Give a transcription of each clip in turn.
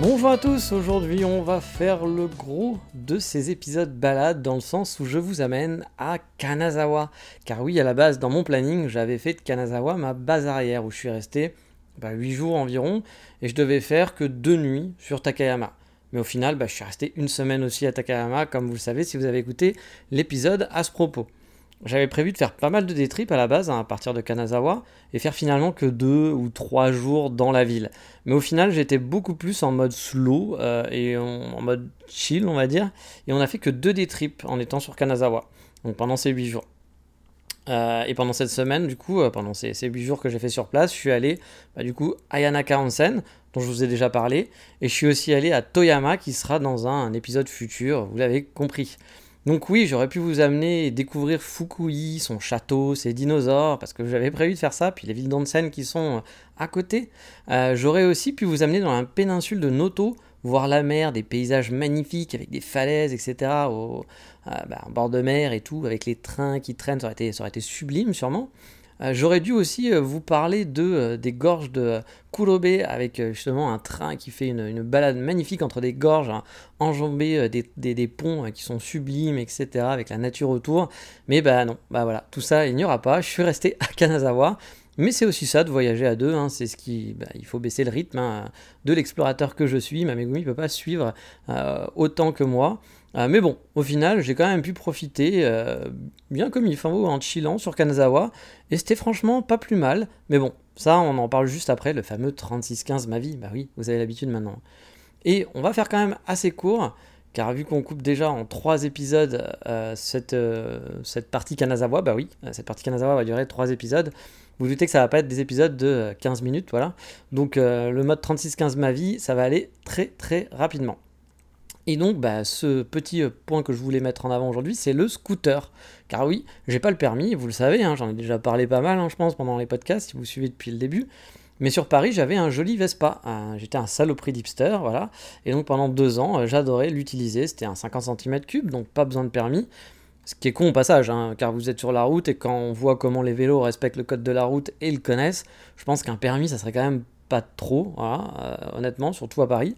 Bonjour à tous, aujourd'hui on va faire le gros de ces épisodes balades dans le sens où je vous amène à Kanazawa. Car oui, à la base, dans mon planning, j'avais fait de Kanazawa ma base arrière où je suis resté bah, 8 jours environ et je devais faire que 2 nuits sur Takayama. Mais au final, bah, je suis resté une semaine aussi à Takayama, comme vous le savez si vous avez écouté l'épisode à ce propos. J'avais prévu de faire pas mal de détrips à la base, hein, à partir de Kanazawa, et faire finalement que deux ou trois jours dans la ville. Mais au final, j'étais beaucoup plus en mode slow euh, et en, mode chill, on va dire. Et on a fait que deux détrips en étant sur Kanazawa, donc pendant ces huit jours. Euh, et pendant cette semaine, du coup, euh, pendant ces, huit jours que j'ai fait sur place, je suis allé, bah, du coup, à Yanaka Onsen, dont je vous ai déjà parlé, et je suis aussi allé à Toyama, qui sera dans un épisode futur, vous l'avez compris. Donc oui, j'aurais pu vous amener et découvrir Fukui, son château, ses dinosaures, parce que j'avais prévu de faire ça, puis les villes d'Onsen qui sont euh, à côté. Euh, j'aurais aussi pu vous amener dans la péninsule de Noto, voir la mer, des paysages magnifiques avec des falaises, etc. Au, euh, bah, bord de mer et tout, avec les trains qui traînent, ça aurait été sublime sûrement. Euh, j'aurais dû aussi euh, vous parler de, euh, des gorges de Kurobe avec justement un train qui fait une, balade magnifique entre des gorges hein, enjambées, des, ponts qui sont sublimes, etc. avec la nature autour. Mais bah non, bah voilà, tout ça il n'y aura pas. Je suis resté à Kanazawa. Mais c'est aussi ça de voyager à deux, hein. c'est ce qui, bah, il faut baisser le rythme hein, de l'explorateur que je suis. Ma Megumi ne peut pas suivre autant que moi. Euh, mais bon, au final, j'ai quand même pu profiter euh, bien comme il faut en chillant sur Kanazawa, et c'était franchement pas plus mal. Mais bon, ça, on en parle juste après, le fameux 36-15 ma vie. Bah oui, vous avez l'habitude maintenant. Et on va faire quand même assez court, car vu qu'on coupe déjà en trois épisodes euh, cette, partie Kanazawa, bah oui, cette partie Kanazawa va durer trois épisodes. Vous, doutez que ça va pas être des épisodes de 15 minutes, voilà. Donc le mode 36-15 ma vie, ça va aller très très rapidement. Et donc, bah, ce petit euh, point que je voulais mettre en avant aujourd'hui, c'est le scooter. Car oui, j'ai pas le permis, vous le savez, hein, j'en ai déjà parlé pas mal, hein, je pense, pendant les podcasts, si vous suivez depuis le début. Mais sur Paris, j'avais un joli Vespa. J'étais un saloperie d'hipster, voilà. Et donc pendant deux ans, euh, j'adorais l'utiliser. C'était un 50 cm3, donc pas besoin de permis. Ce qui est con au passage, hein, car vous êtes sur la route et quand on voit comment les vélos respectent le code de la route et le connaissent, je pense qu'un permis, ça serait quand même pas trop, euh, honnêtement, surtout à Paris.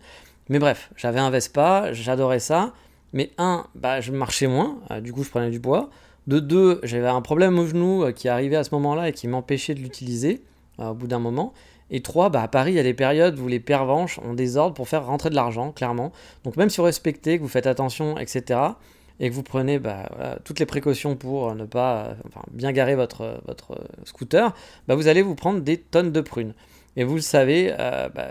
Mais bref, j'avais un Vespa, j'adorais ça. Mais un, bah, je marchais moins, euh, du coup je prenais du poids. De deux, j'avais un problème au genou euh, qui arrivait à ce moment-là et qui m'empêchait de l'utiliser euh, au bout d'un moment. Et trois, bah, à Paris, il y a des périodes où les pervenches ont des ordres pour faire rentrer de l'argent, clairement. Donc même si vous respectez, que vous faites attention, etc., et que vous prenez bah, toutes les précautions pour ne pas bien garer votre, votre scooter, bah, vous allez vous prendre des tonnes de prunes. Et vous le savez, euh, bah,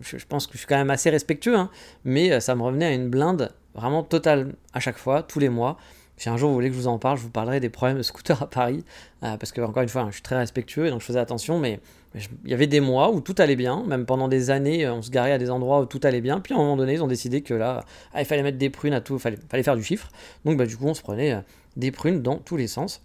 je, pense que je suis quand même assez respectueux, hein, mais euh, ça me revenait à une blinde vraiment totale à chaque fois, tous les mois. Si un jour vous voulez que je vous en parle, je vous parlerai des problèmes de scooter à Paris, euh, parce que encore une fois, hein, je suis très respectueux et donc je faisais attention, mais il y avait des mois où tout allait bien, même pendant des années, on se garait à des endroits où tout allait bien, puis à un moment donné, ils ont décidé que là, ah, il fallait mettre des prunes à tout, il fallait, faire du chiffre, donc bah, du coup, on se prenait des prunes dans tous les sens.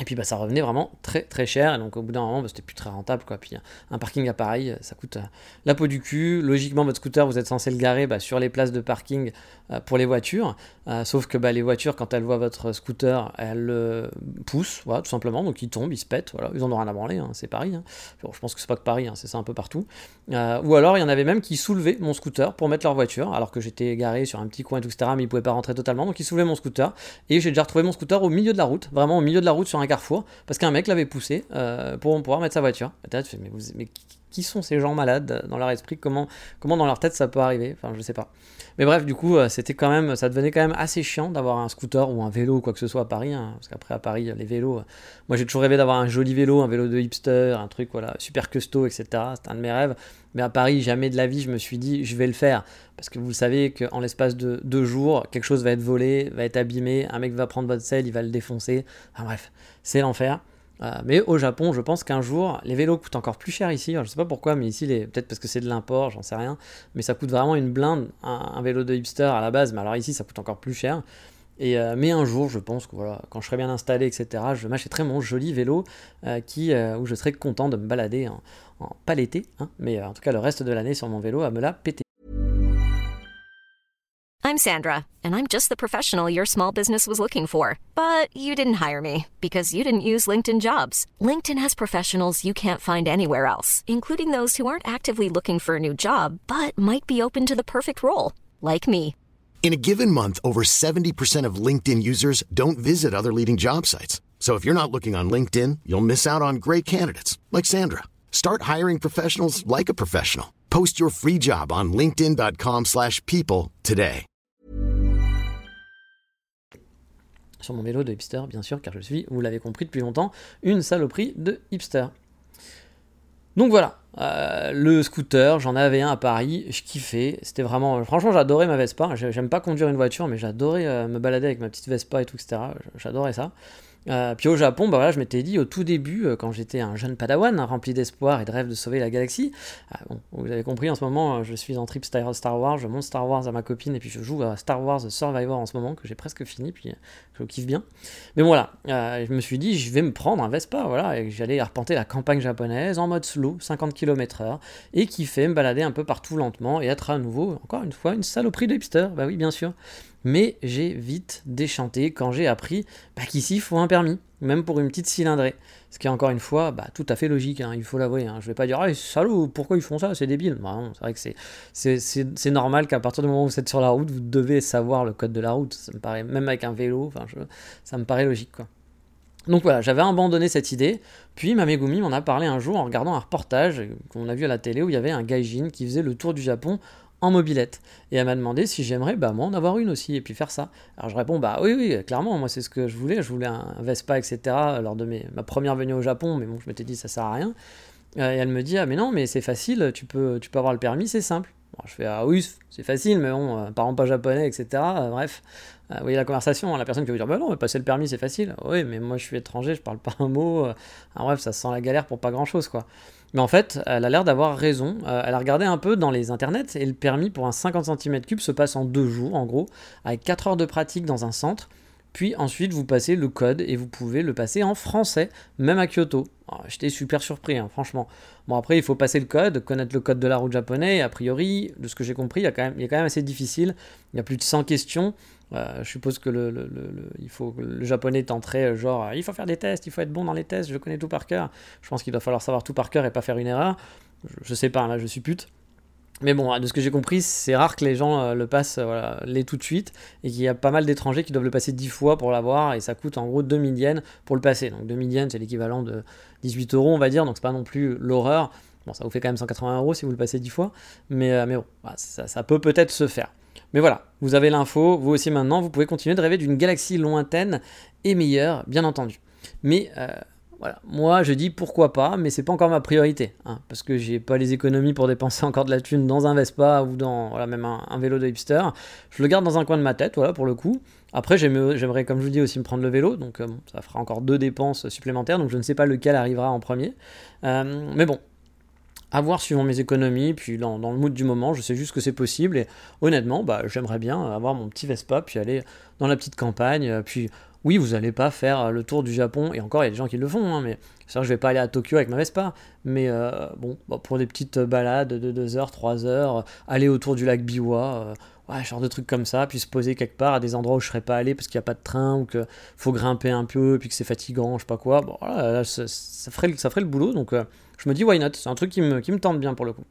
Et puis bah, ça revenait vraiment très très cher, et donc au bout d'un moment bah, c'était plus très rentable. Quoi. Puis un parking à Paris, ça coûte euh, la peau du cul. Logiquement, votre scooter, vous êtes censé le garer bah, sur les places de parking euh, pour les voitures. Euh, sauf que bah, les voitures, quand elles voient votre scooter, elles le poussent, voilà, tout simplement. Donc ils tombent, ils se pètent, voilà. ils en ont rien à branler, hein, c'est Paris. Hein. je pense que c'est pas que Paris, hein, c'est ça un peu partout. ou alors il y en avait même qui soulevaient mon scooter pour mettre leur voiture, alors que j'étais garé sur un petit coin, etc. Mais ils pouvaient pas rentrer totalement, donc ils soulevaient mon scooter. Et j'ai déjà retrouvé mon scooter au milieu de la route, vraiment au milieu de la route sur un carrefour parce qu'un mec l'avait poussé euh, pour pouvoir mettre sa voiture. Mais qui sont ces gens malades dans leur esprit? Comment, comment dans leur tête ça peut arriver? Enfin, je sais pas. Mais bref, du coup, euh, c'était quand même, ça devenait quand même assez chiant d'avoir un scooter ou un vélo ou quoi que ce soit à Paris. Hein, parce qu'après, à Paris, les vélos, euh, moi j'ai toujours rêvé d'avoir un joli vélo, un vélo de hipster, un truc voilà, super custo, etc. C'était un de mes rêves. Mais à Paris, jamais de la vie, je me suis dit, je vais le faire. Parce que vous savez qu'en l'espace de deux jours, quelque chose va être volé, va être abîmé, un mec va prendre votre selle, il va le défoncer. Enfin bref, c'est l'enfer. Euh, mais au Japon, je pense qu'un jour, les vélos coûtent encore plus cher ici. je sais pas pourquoi, mais ici, peut-être parce que c'est de l'import, j'en sais rien. Mais ça coûte vraiment une blinde, un, vélo de hipster à la base. Mais alors ici, ça coûte encore plus cher. Et, mais un jour, je pense que quand je serai bien installé, etc., je m'achèterai mon joli vélo qui, où je serai content de me balader en, en pas l'été, hein, mais en tout cas le reste de l'année sur mon vélo à me la péter. I'm Sandra, and I'm just the professional your small business was looking for. But you didn't hire me because you didn't use LinkedIn jobs. LinkedIn has professionals you can't find anywhere else, including those who aren't actively looking for a new job but might be open to the perfect role, like me. In a given month, over 70% of LinkedIn users don't visit other leading job sites. So if you're not looking on LinkedIn, you'll miss out on great candidates like Sandra. Start hiring professionals like a professional. Post your free job on linkedin.com/people today. Sur mon vélo de hipster, bien sûr, car je suis, vous l'avez compris depuis longtemps, une saloperie de hipster. Donc voilà, euh, le scooter, j'en avais un à Paris, je kiffais, c'était vraiment, franchement j'adorais ma Vespa, j'aime pas conduire une voiture, mais j'adorais euh, me balader avec ma petite Vespa et tout, etc. J'adorais ça. Euh, puis au Japon, bah voilà, je m'étais dit au tout début, euh, quand j'étais un jeune padawan, hein, rempli d'espoir et de rêve de sauver la galaxie, bon, vous avez compris, en ce moment, euh, je suis en trip Star Wars, je monte Star Wars à ma copine et puis je joue à Star Wars Survivor en ce moment, que j'ai presque fini, puis je kiffe bien. Mais voilà, je me suis dit, je vais me prendre un Vespa, voilà, et j'allais arpenter la campagne japonaise en mode slow, 50 km/h, et kiffer, me balader un peu partout lentement et être à nouveau, encore une fois, une saloperie de hipster, bah oui, bien sûr mais j'ai vite déchanté quand j'ai appris bah, qu'ici il faut un permis, même pour une petite cylindrée. Ce qui est encore une fois bah, tout à fait logique, hein, il faut l'avouer. Hein. Je vais pas dire, ah, salaud, pourquoi ils font ça, c'est débile. Bah, c'est vrai que c'est normal qu'à partir du moment où vous êtes sur la route, vous devez savoir le code de la route. Ça me paraît, même avec un vélo, ça me paraît logique. Donc voilà, j'avais abandonné cette idée, puis ma Megumi m'en a parlé un jour en regardant un reportage qu'on a vu à la télé où il y avait un gaijin qui faisait le tour du Japon en mobilette. Et elle m'a demandé si j'aimerais bah, moi en avoir une aussi et puis faire ça. Alors je réponds bah oui, oui, clairement, moi c'est ce que je voulais. Je voulais un Vespa, etc. lors de mes, ma première venue au Japon, mais bon, je m'étais dit ça sert à rien. Euh, et elle me dit ah mais non, mais c'est facile, tu peux, tu peux avoir le permis, c'est simple. je fais ah oui, c'est facile, mais bon, euh, parents pas japonais, etc. Euh, bref, vous voyez la conversation, la personne qui veut dire bah non, mais passer le permis c'est facile. Oui, mais moi je suis étranger, je parle pas un mot. bref, ça sent la galère pour pas grand chose quoi. Mais en fait, elle a l'air d'avoir raison. Euh, elle a regardé un peu dans les internets et le permis pour un 50 cm3 se passe en deux jours, en gros, avec 4 heures de pratique dans un centre. Puis ensuite, vous passez le code et vous pouvez le passer en français, même à Kyoto. J'étais super surpris, hein, franchement. Bon, après, il faut passer le code, connaître le code de la route japonais. A priori, de ce que j'ai compris, il, quand même assez difficile. Il y a plus de 100 questions. Euh, je suppose que le, il faut, le japonais tenterait euh, genre il faut faire des tests, il faut être bon dans les tests, je connais tout par cœur. Je pense qu'il doit falloir savoir tout par cœur et pas faire une erreur. Je, sais pas, là je suis pute. Mais bon, de ce que j'ai compris, c'est rare que les gens euh, le passent voilà, les tout de suite et qu'il y a pas mal d'étrangers qui doivent le passer 10 fois pour l'avoir et ça coûte en gros 2000 yens pour le passer. Donc 2000 yens, c'est l'équivalent de 18 euros, on va dire, donc c'est pas non plus l'horreur. Bon, ça vous fait quand même 180 euros si vous le passez 10 fois, mais, mais bon, ça, ça peut peut-être se faire. Mais voilà, vous avez l'info, vous aussi maintenant, vous pouvez continuer de rêver d'une galaxie lointaine et meilleure, bien entendu. Mais euh, voilà, moi je dis pourquoi pas, mais c'est pas encore ma priorité, hein, parce que j'ai pas les économies pour dépenser encore de la thune dans un Vespa ou dans voilà, même un, vélo de hipster. Je le garde dans un coin de ma tête, voilà, pour le coup. Après, j'aimerais, comme je vous dis, aussi me prendre le vélo, donc euh, ça fera encore deux dépenses supplémentaires, donc je ne sais pas lequel arrivera en premier. Euh, mais bon, à voir suivant mes économies, puis dans, le mood du moment, je sais juste que c'est possible, et honnêtement, bah, j'aimerais bien avoir mon petit Vespa, puis aller dans la petite campagne, euh, puis oui, vous n'allez pas faire le tour du Japon, et encore, il y a des gens qui le font, hein, mais c'est vrai que je vais pas aller à Tokyo avec ma Vespa, mais euh, bon, bah, pour des petites balades de 2 heures, 3 heures, aller autour du lac Biwa, euh, genre de trucs comme ça, puis se poser quelque part à des endroits où je serais pas allé parce qu'il n'y a pas de train, ou qu'il faut grimper un peu, puis que c'est fatigant, je sais pas quoi, ça, ferait, ça ferait le boulot, donc je me dis why not, c'est un truc qui me, qui me tente bien pour le coup.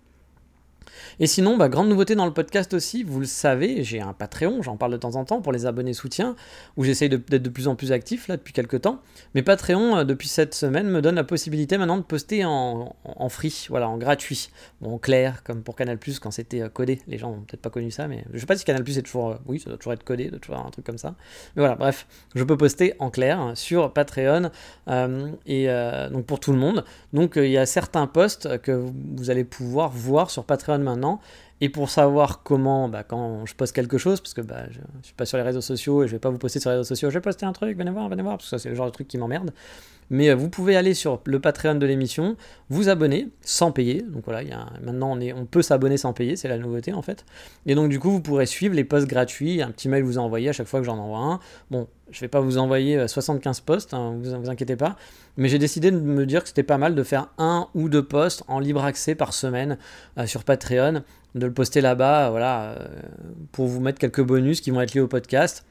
Et sinon, bah, grande nouveauté dans le podcast aussi, vous le savez, j'ai un Patreon, j'en parle de temps en temps pour les abonnés soutien, où j'essaye d'être de, plus en plus actif là depuis quelques temps. Mais Patreon, euh, depuis cette semaine, me donne la possibilité maintenant de poster en, en free, voilà, en gratuit. Bon, en clair, comme pour Canal quand c'était euh, codé. Les gens n'ont peut-être pas connu ça, mais je sais pas si Canal est toujours. Euh, oui, ça doit toujours être codé, doit toujours un truc comme ça. Mais voilà, bref, je peux poster en clair hein, sur Patreon, et donc pour tout le monde. Donc il y a certains posts que vous allez pouvoir voir sur Patreon maintenant Et pour savoir comment, bah, quand je poste quelque chose, parce que bah, je, ne suis pas sur les réseaux sociaux et je vais pas vous poster sur les réseaux sociaux, je vais poster un truc, venez voir, venez voir, parce que ça c'est le genre de truc qui m'emmerde. Mais euh, vous pouvez aller sur le Patreon de l'émission, vous abonner sans payer. Donc voilà, y a, maintenant on, est, on peut s'abonner sans payer, c'est la nouveauté en fait. Et donc du coup, vous pourrez suivre les posts gratuits. Un petit mail vous a envoyé à chaque fois que j'en envoie un. Bon, je vais pas vous envoyer 75 euh, posts, hein, vous, vous inquiétez pas. Mais j'ai décidé de me dire que c'était pas mal de faire un ou deux posts en libre accès par semaine euh, sur Patreon, de le poster là-bas, voilà, pour vous mettre quelques bonus qui vont être liés au podcast.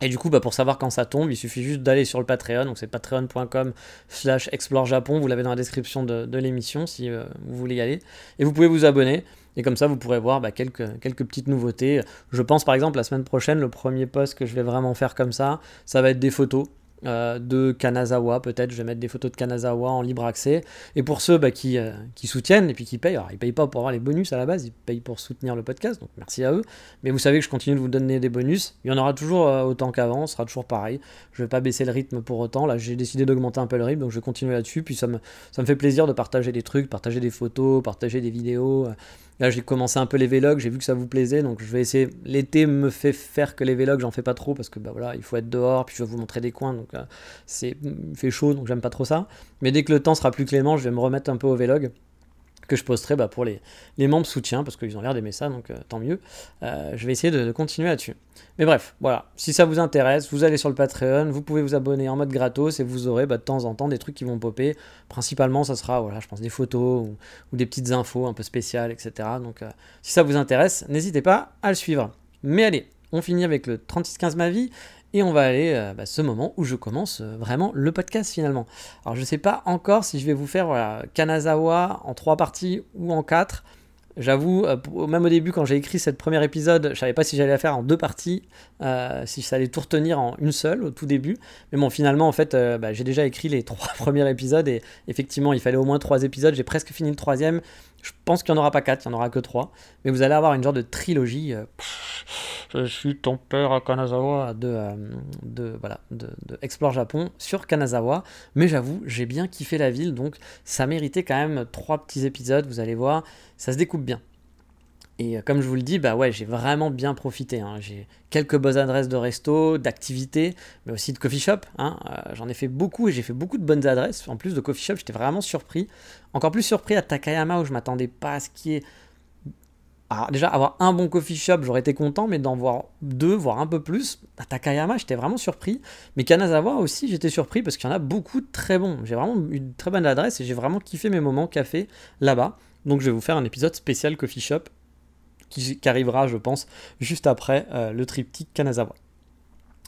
Et du coup, bah, pour savoir quand ça tombe, il suffit juste d'aller sur le Patreon. Donc c'est patreon.com slash explore Japon. Vous l'avez dans la description de, l'émission si euh, vous voulez y aller. Et vous pouvez vous abonner. Et comme ça, vous pourrez voir bah, quelques, quelques petites nouveautés. Je pense par exemple la semaine prochaine, le premier post que je vais vraiment faire comme ça, ça va être des photos. Euh, de Kanazawa, peut-être, je vais mettre des photos de Kanazawa en libre accès. Et pour ceux bah, qui, euh, qui, soutiennent et puis qui payent, alors ils payent pas pour avoir les bonus à la base, ils payent pour soutenir le podcast, donc merci à eux. Mais vous savez que je continue de vous donner des bonus. Il y en aura toujours euh, autant qu'avant, ce sera toujours pareil. Je vais pas baisser le rythme pour autant. Là, j'ai décidé d'augmenter un peu le rythme, donc je vais continuer là-dessus. Puis ça me fait plaisir de partager des trucs, partager des photos, partager des vidéos. Là, j'ai commencé un peu les vlogs, j'ai vu que ça vous plaisait, donc je vais essayer. L'été me fait faire que les vlogs, j'en fais pas trop parce que bah voilà, il faut être dehors, puis je vais vous montrer des coins, donc euh, c'est il fait chaud, donc j'aime pas trop ça. Mais dès que le temps sera plus clément, je vais me remettre un peu au vlog que je posterai bah, pour les, les, membres soutien, parce qu'ils ont l'air d'aimer ça, donc euh, tant mieux. Euh, je vais essayer de, continuer là-dessus. Mais bref, voilà, si ça vous intéresse, vous allez sur le Patreon, vous pouvez vous abonner en mode gratos et vous aurez bah, de temps en temps des trucs qui vont popper. Principalement, ça sera, voilà, je pense, des photos ou, des petites infos un peu spéciales, etc. Donc euh, si ça vous intéresse, n'hésitez pas à le suivre. Mais allez, on finit avec le 3615 ma vie et on va aller à euh, bah, ce moment où je commence euh, vraiment le podcast finalement. Alors je ne sais pas encore si je vais vous faire Kanazawa en trois parties ou en quatre. J'avoue, euh, même au début, quand j'ai écrit ce premier épisode, je savais pas si j'allais la faire en deux parties, si ça allait tout retenir en une seule au tout début. Mais bon, finalement, en fait, bah, j'ai déjà écrit les trois premiers épisodes et effectivement, il fallait au moins trois épisodes. J'ai presque fini le troisième. Je pense qu'il n'y en aura pas quatre, il n'y en aura que trois. Mais vous allez avoir une genre de trilogie. Euh, je suis ton père à Kanazawa de, euh, de, voilà, de, Explore Japon sur Kanazawa. Mais j'avoue, j'ai bien kiffé la ville, donc ça méritait quand même trois petits épisodes. Vous allez voir, ça se découpe bien. Et euh, comme je vous le dis, bah ouais, j'ai vraiment bien profité. Hein. J'ai quelques bonnes adresses de resto, d'activités, mais aussi de coffee shop. Hein. Euh, j'en ai fait beaucoup et j'ai fait beaucoup de bonnes adresses. En plus de coffee shop, j'étais vraiment surpris. Encore plus surpris à Takayama où je m'attendais pas à ce qui est. Alors déjà, avoir un bon coffee shop, j'aurais été content, mais d'en voir deux, voire un peu plus, à Takayama, j'étais vraiment surpris. Mais Kanazawa aussi, j'étais surpris parce qu'il y en a beaucoup de très bons. J'ai vraiment eu une très bonne adresse et j'ai vraiment kiffé mes moments café là-bas. Donc je vais vous faire un épisode spécial coffee shop qui, arrivera, je pense, juste après euh, le triptyque Kanazawa.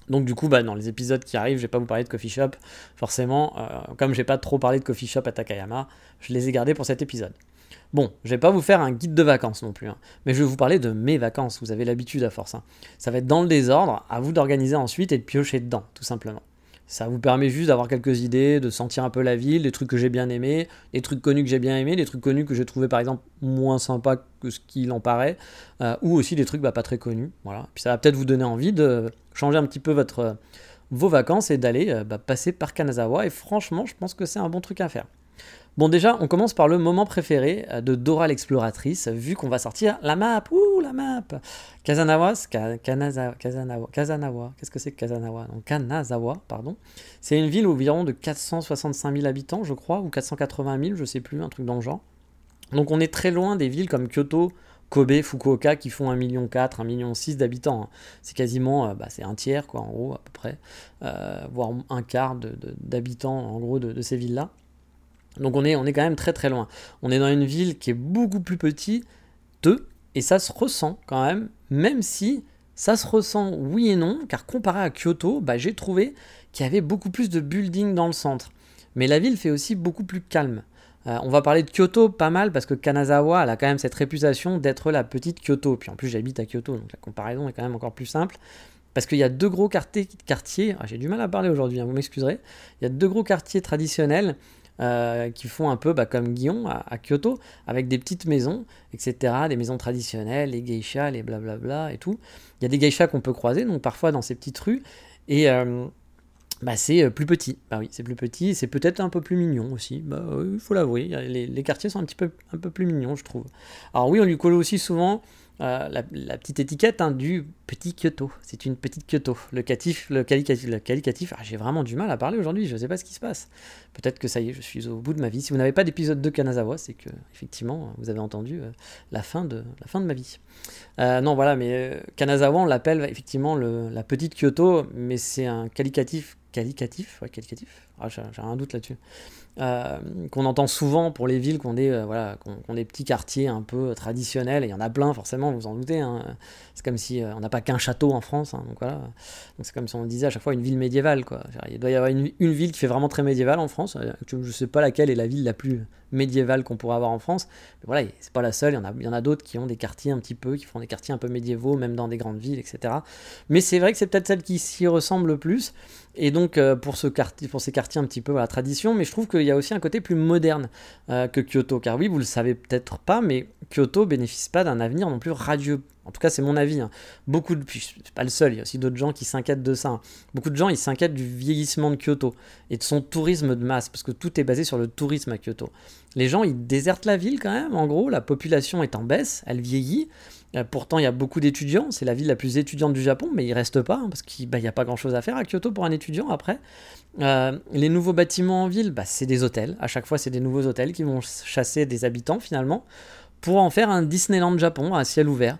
Donc du coup, bah, dans les épisodes qui arrivent, je vais pas vous parler de coffee shop, forcément, euh, comme j'ai pas trop parlé de coffee shop à Takayama, je les ai gardés pour cet épisode. Bon, je vais pas vous faire un guide de vacances non plus, hein, mais je vais vous parler de mes vacances, vous avez l'habitude à force. Hein. Ça va être dans le désordre, à vous d'organiser ensuite et de piocher dedans, tout simplement. Ça vous permet juste d'avoir quelques idées, de sentir un peu la ville, des trucs que j'ai bien aimés, des trucs connus que j'ai bien aimés, des trucs connus que j'ai trouvé par exemple moins sympas que ce qu'il en paraît, euh, ou aussi des trucs bah, pas très connus. Voilà. Puis ça va peut-être vous donner envie de changer un petit peu votre, vos vacances et d'aller euh, bah, passer par Kanazawa. Et franchement, je pense que c'est un bon truc à faire. Bon, déjà, on commence par le moment préféré euh, de Dora l'exploratrice, vu qu'on va sortir la map. Ouh, la map Kazanawa, qu'est-ce que c'est que Kazanawa? Kanazawa, pardon. C'est une ville environ de 465 000 habitants, je crois, ou 480 000, je sais plus, un truc dans le genre. Donc, on est très loin des villes comme Kyoto, Kobe, Fukuoka qui font 1,4 million, 1,6 million d'habitants. Hein. C'est quasiment, euh, bah, un tiers, quoi, en gros, à peu près, euh, voire un quart d'habitants, en gros, de ces villes-là. Donc on est, quand même très très loin. On est dans une ville qui est beaucoup plus petite, et ça se ressent quand même, même si ça se ressent oui et non, car comparé à Kyoto, bah, j'ai trouvé qu'il y avait beaucoup plus de buildings dans le centre. Mais la ville fait aussi beaucoup plus calme. Euh, on va parler de Kyoto pas mal parce que Kanazawa elle a quand même cette réputation d'être la petite Kyoto. Puis en plus j'habite à Kyoto, donc la comparaison est quand même encore plus simple. Parce qu'il y a deux gros quartiers, quartiers ah, j'ai du mal à parler aujourd'hui, hein, vous m'excuserez. Il y a deux gros quartiers traditionnels euh, qui font un peu bah, comme Guillon à, Kyoto, avec des petites maisons, etc., des maisons traditionnelles, les geishas, les blablabla et tout. Il y a des geishas qu'on peut croiser, donc parfois dans ces petites rues. Et, euh, bah, c'est plus petit. Bah oui, c'est plus petit, c'est peut-être un peu plus mignon aussi. Bah, il faut l'avouer, les, les, quartiers sont un petit peu, un peu plus mignons, je trouve. Alors oui, on lui colle aussi souvent euh, la, petite étiquette hein, du petit Kyoto. C'est une petite Kyoto. Le, catif, le qualificatif, ah, j'ai vraiment du mal à parler aujourd'hui, je ne sais pas ce qui se passe. Peut-être que ça y est, je suis au bout de ma vie. Si vous n'avez pas d'épisode de Kanazawa, c'est que effectivement vous avez entendu euh, la, fin de, la fin de ma vie. Euh, non, voilà, mais Kanazawa, on l'appelle effectivement le, la petite Kyoto, mais c'est un qualificatif. Qualificatif Ouais, qualificatif ah, J'ai un doute là-dessus. Euh, qu'on entend souvent pour les villes qui ont des, euh, voilà, des petits quartiers un peu traditionnels, et il y en a plein forcément, vous vous en doutez. Hein. C'est comme si euh, on n'a pas qu'un château en France, hein, donc voilà. c'est comme si on disait à chaque fois une ville médiévale. Quoi. Il doit y avoir une, ville qui fait vraiment très médiévale en France. Je ne sais pas laquelle est la ville la plus médiévale qu'on pourrait avoir en France. Mais voilà, c'est pas la seule. Il y en a, il y en a d'autres qui ont des quartiers un petit peu, qui font des quartiers un peu médiévaux, même dans des grandes villes, etc. Mais c'est vrai que c'est peut-être celle qui s'y ressemble le plus. Et donc quartier, pour ces quartiers un petit peu à la tradition, mais je trouve qu'il y a aussi un côté plus moderne euh, que Kyoto. Car oui, vous le savez peut-être pas, mais Kyoto bénéficie pas d'un avenir non plus radieux. En tout cas, c'est mon avis. Hein. Beaucoup de, puis suis pas le seul, il y a aussi d'autres gens qui s'inquiètent de ça. Hein. Beaucoup de gens, ils s'inquiètent du vieillissement de Kyoto et de son tourisme de masse, parce que tout est basé sur le tourisme à Kyoto. Les gens, ils désertent la ville quand même. En gros, la population est en baisse, elle vieillit. Euh, pourtant, il y a beaucoup d'étudiants. C'est la ville la plus étudiante du Japon, mais il reste pas hein, parce qu'il n'y a pas grand-chose à faire à Kyoto pour un étudiant après. Euh, les nouveaux bâtiments en ville, bah, c'est des hôtels. À chaque fois, c'est des nouveaux hôtels qui vont chasser des habitants finalement pour en faire un Disneyland Japon à ciel ouvert.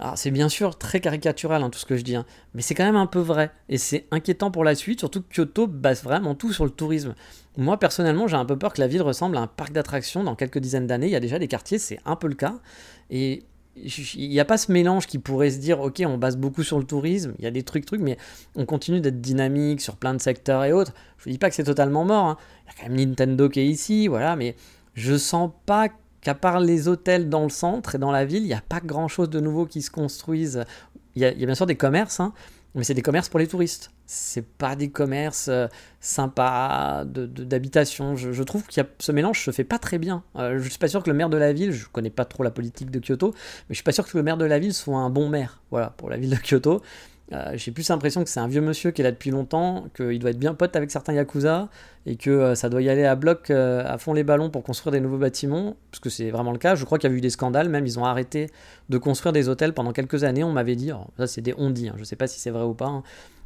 Alors c'est bien sûr très caricatural hein, tout ce que je dis, hein, mais c'est quand même un peu vrai, et c'est inquiétant pour la suite, surtout que Kyoto base vraiment tout sur le tourisme. Moi personnellement j'ai un peu peur que la ville ressemble à un parc d'attractions dans quelques dizaines d'années, il y a déjà des quartiers, c'est un peu le cas, et il n'y a pas ce mélange qui pourrait se dire, ok, on base beaucoup sur le tourisme, il y a des trucs, trucs, mais on continue d'être dynamique sur plein de secteurs et autres. Je ne dis pas que c'est totalement mort, hein. il y a quand même Nintendo qui est ici, voilà, mais je sens pas qu'à part les hôtels dans le centre et dans la ville, il n'y a pas grand chose de nouveau qui se construise. Il y a, bien sûr des commerces, hein, mais c'est des commerces pour les touristes. C'est pas des commerces euh, sympas d'habitation. Je, trouve a ce mélange se fait pas très bien. Euh, je suis pas sûr que le maire de la ville, je connais pas trop la politique de Kyoto, mais je suis pas sûr que le maire de la ville soit un bon maire. Voilà pour la ville de Kyoto. Euh, j'ai plus l'impression que c'est un vieux monsieur qui est là depuis longtemps, qu'il doit être bien pote avec certains yakuza et que euh, ça doit y aller à bloc euh, à fond les ballons pour construire des nouveaux bâtiments, parce que c'est vraiment le cas. Je crois qu'il y a eu des scandales, même ils ont arrêté de construire des hôtels pendant quelques années. On m'avait dit, ça c'est des on dit, hein, je sais pas si c'est vrai ou pas, hein,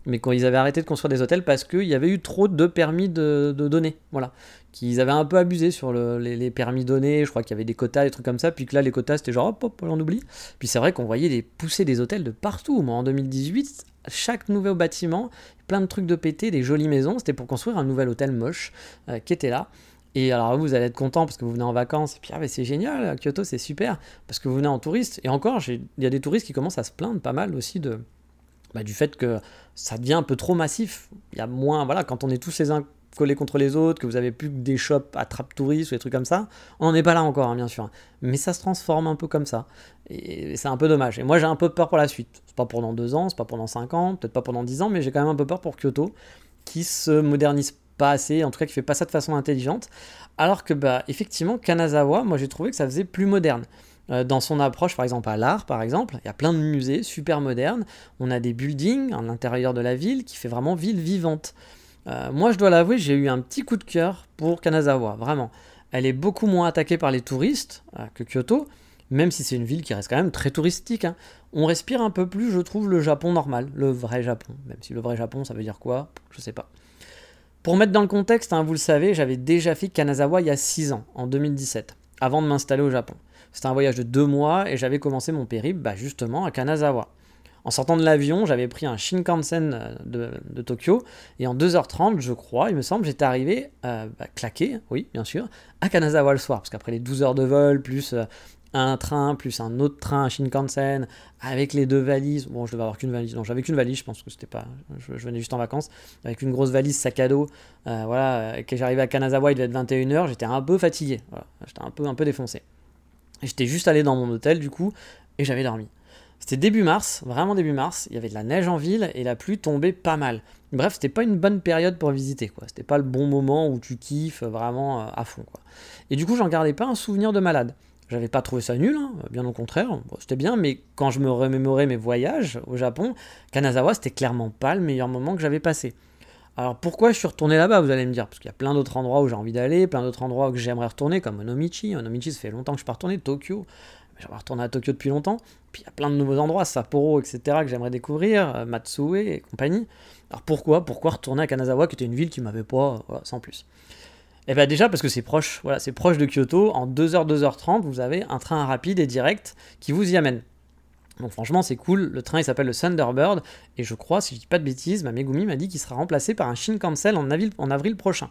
mais quand ils avaient arrêté de construire des hôtels parce qu'il y avait eu trop de permis de, donner. Voilà. Qu'ils avaient un peu abusé sur les, permis donnés, je crois qu'il y avait des quotas, des trucs comme ça, puis que là les quotas c'était genre hop hop, on oublie. Puis c'est vrai qu'on voyait des pousser des hôtels de partout. Moi en 2018, chaque nouveau bâtiment, plein de trucs de pété, des jolies maisons, c'était pour construire un nouvel hôtel moche euh, qui était là. Et alors vous allez être content parce que vous venez en vacances, et puis ah, c'est génial, Kyoto c'est super, parce que vous venez en touriste. Et encore, il y a des touristes qui commencent à se plaindre pas mal aussi de, bah, du fait que ça devient un peu trop massif. Il y a moins, voilà, quand on est tous les uns collés contre les autres, que vous avez plus que des shops attrape touristes ou des trucs comme ça, on n'en est pas là encore, hein, bien sûr. Mais ça se transforme un peu comme ça. Et c'est un peu dommage. Et moi, j'ai un peu peur pour la suite. C'est pas pendant deux ans, c'est pas pendant cinq ans, peut-être pas pendant dix ans, mais j'ai quand même un peu peur pour Kyoto, qui se modernise pas assez, en tout cas qui fait pas ça de façon intelligente. Alors que, bah, effectivement, Kanazawa, moi j'ai trouvé que ça faisait plus moderne. Euh, dans son approche, par exemple, à l'art, par exemple, il y a plein de musées super modernes. On a des buildings à l'intérieur de la ville qui fait vraiment ville vivante. Euh, moi, je dois l'avouer, j'ai eu un petit coup de cœur pour Kanazawa, vraiment. Elle est beaucoup moins attaquée par les touristes euh, que Kyoto, même si c'est une ville qui reste quand même très touristique. Hein. On respire un peu plus, je trouve, le Japon normal, le vrai Japon. Même si le vrai Japon, ça veut dire quoi? Je sais pas. Pour mettre dans le contexte, hein, vous le savez, j'avais déjà fait Kanazawa il y a 6 ans, en 2017, avant de m'installer au Japon. C'était un voyage de deux mois et j'avais commencé mon périple bah, justement à Kanazawa. En sortant de l'avion, j'avais pris un Shinkansen euh, de, Tokyo et en 2h30, je crois, il me semble, j'étais arrivé euh, bah, claqué, oui, bien sûr, à Kanazawa le soir. Parce qu'après les 12 heures de vol, plus euh, un train, plus un autre train, Shinkansen, avec les deux valises. Bon, je devais avoir qu'une valise. Non, j'avais qu'une valise, je pense que c'était pas. Je, venais juste en vacances. Avec une grosse valise sac à dos. voilà, quand j'arrivais à Kanazawa, il devait être 21h, j'étais un peu fatigué. J'étais un peu, un peu défoncé. J'étais juste allé dans mon hôtel du coup et j'avais dormi. C'était début mars, vraiment début mars, il y avait de la neige en ville et la pluie tombait pas mal. Bref, c'était pas une bonne période pour visiter quoi. C'était pas le bon moment où tu kiffes vraiment euh, à fond quoi. Et du coup, j'en gardais pas un souvenir de malade. J'avais pas trouvé ça nul, hein, bien au contraire, c'était bien, mais quand je me remémorais mes voyages au Japon, Kanazawa c'était clairement pas le meilleur moment que j'avais passé. Alors pourquoi je suis retourné là-bas, vous allez me dire? Parce qu'il y a plein d'autres endroits où j'ai envie d'aller, plein d'autres endroits où j'aimerais retourner, comme Onomichi. Onomichi, ça fait longtemps que je suis pas retourné. Tokyo, j'aimerais retourner à Tokyo depuis longtemps. Puis il y a plein de nouveaux endroits, Sapporo, etc., que j'aimerais découvrir, euh, Matsue et compagnie. Alors pourquoi? Pourquoi retourner à Kanazawa, qui était une ville qui m'avait pas, voilà, sans plus? Eh bien déjà parce que c'est proche, voilà, c'est proche de Kyoto. En 2h, 2h30, vous avez un train rapide et direct qui vous y amène. Donc franchement, c'est cool. Le train, il s'appelle le Thunderbird. Et je crois, si je dis pas de bêtises, ma Megumi m'a dit qu'il sera remplacé par un Shinkansen en avril, prochain.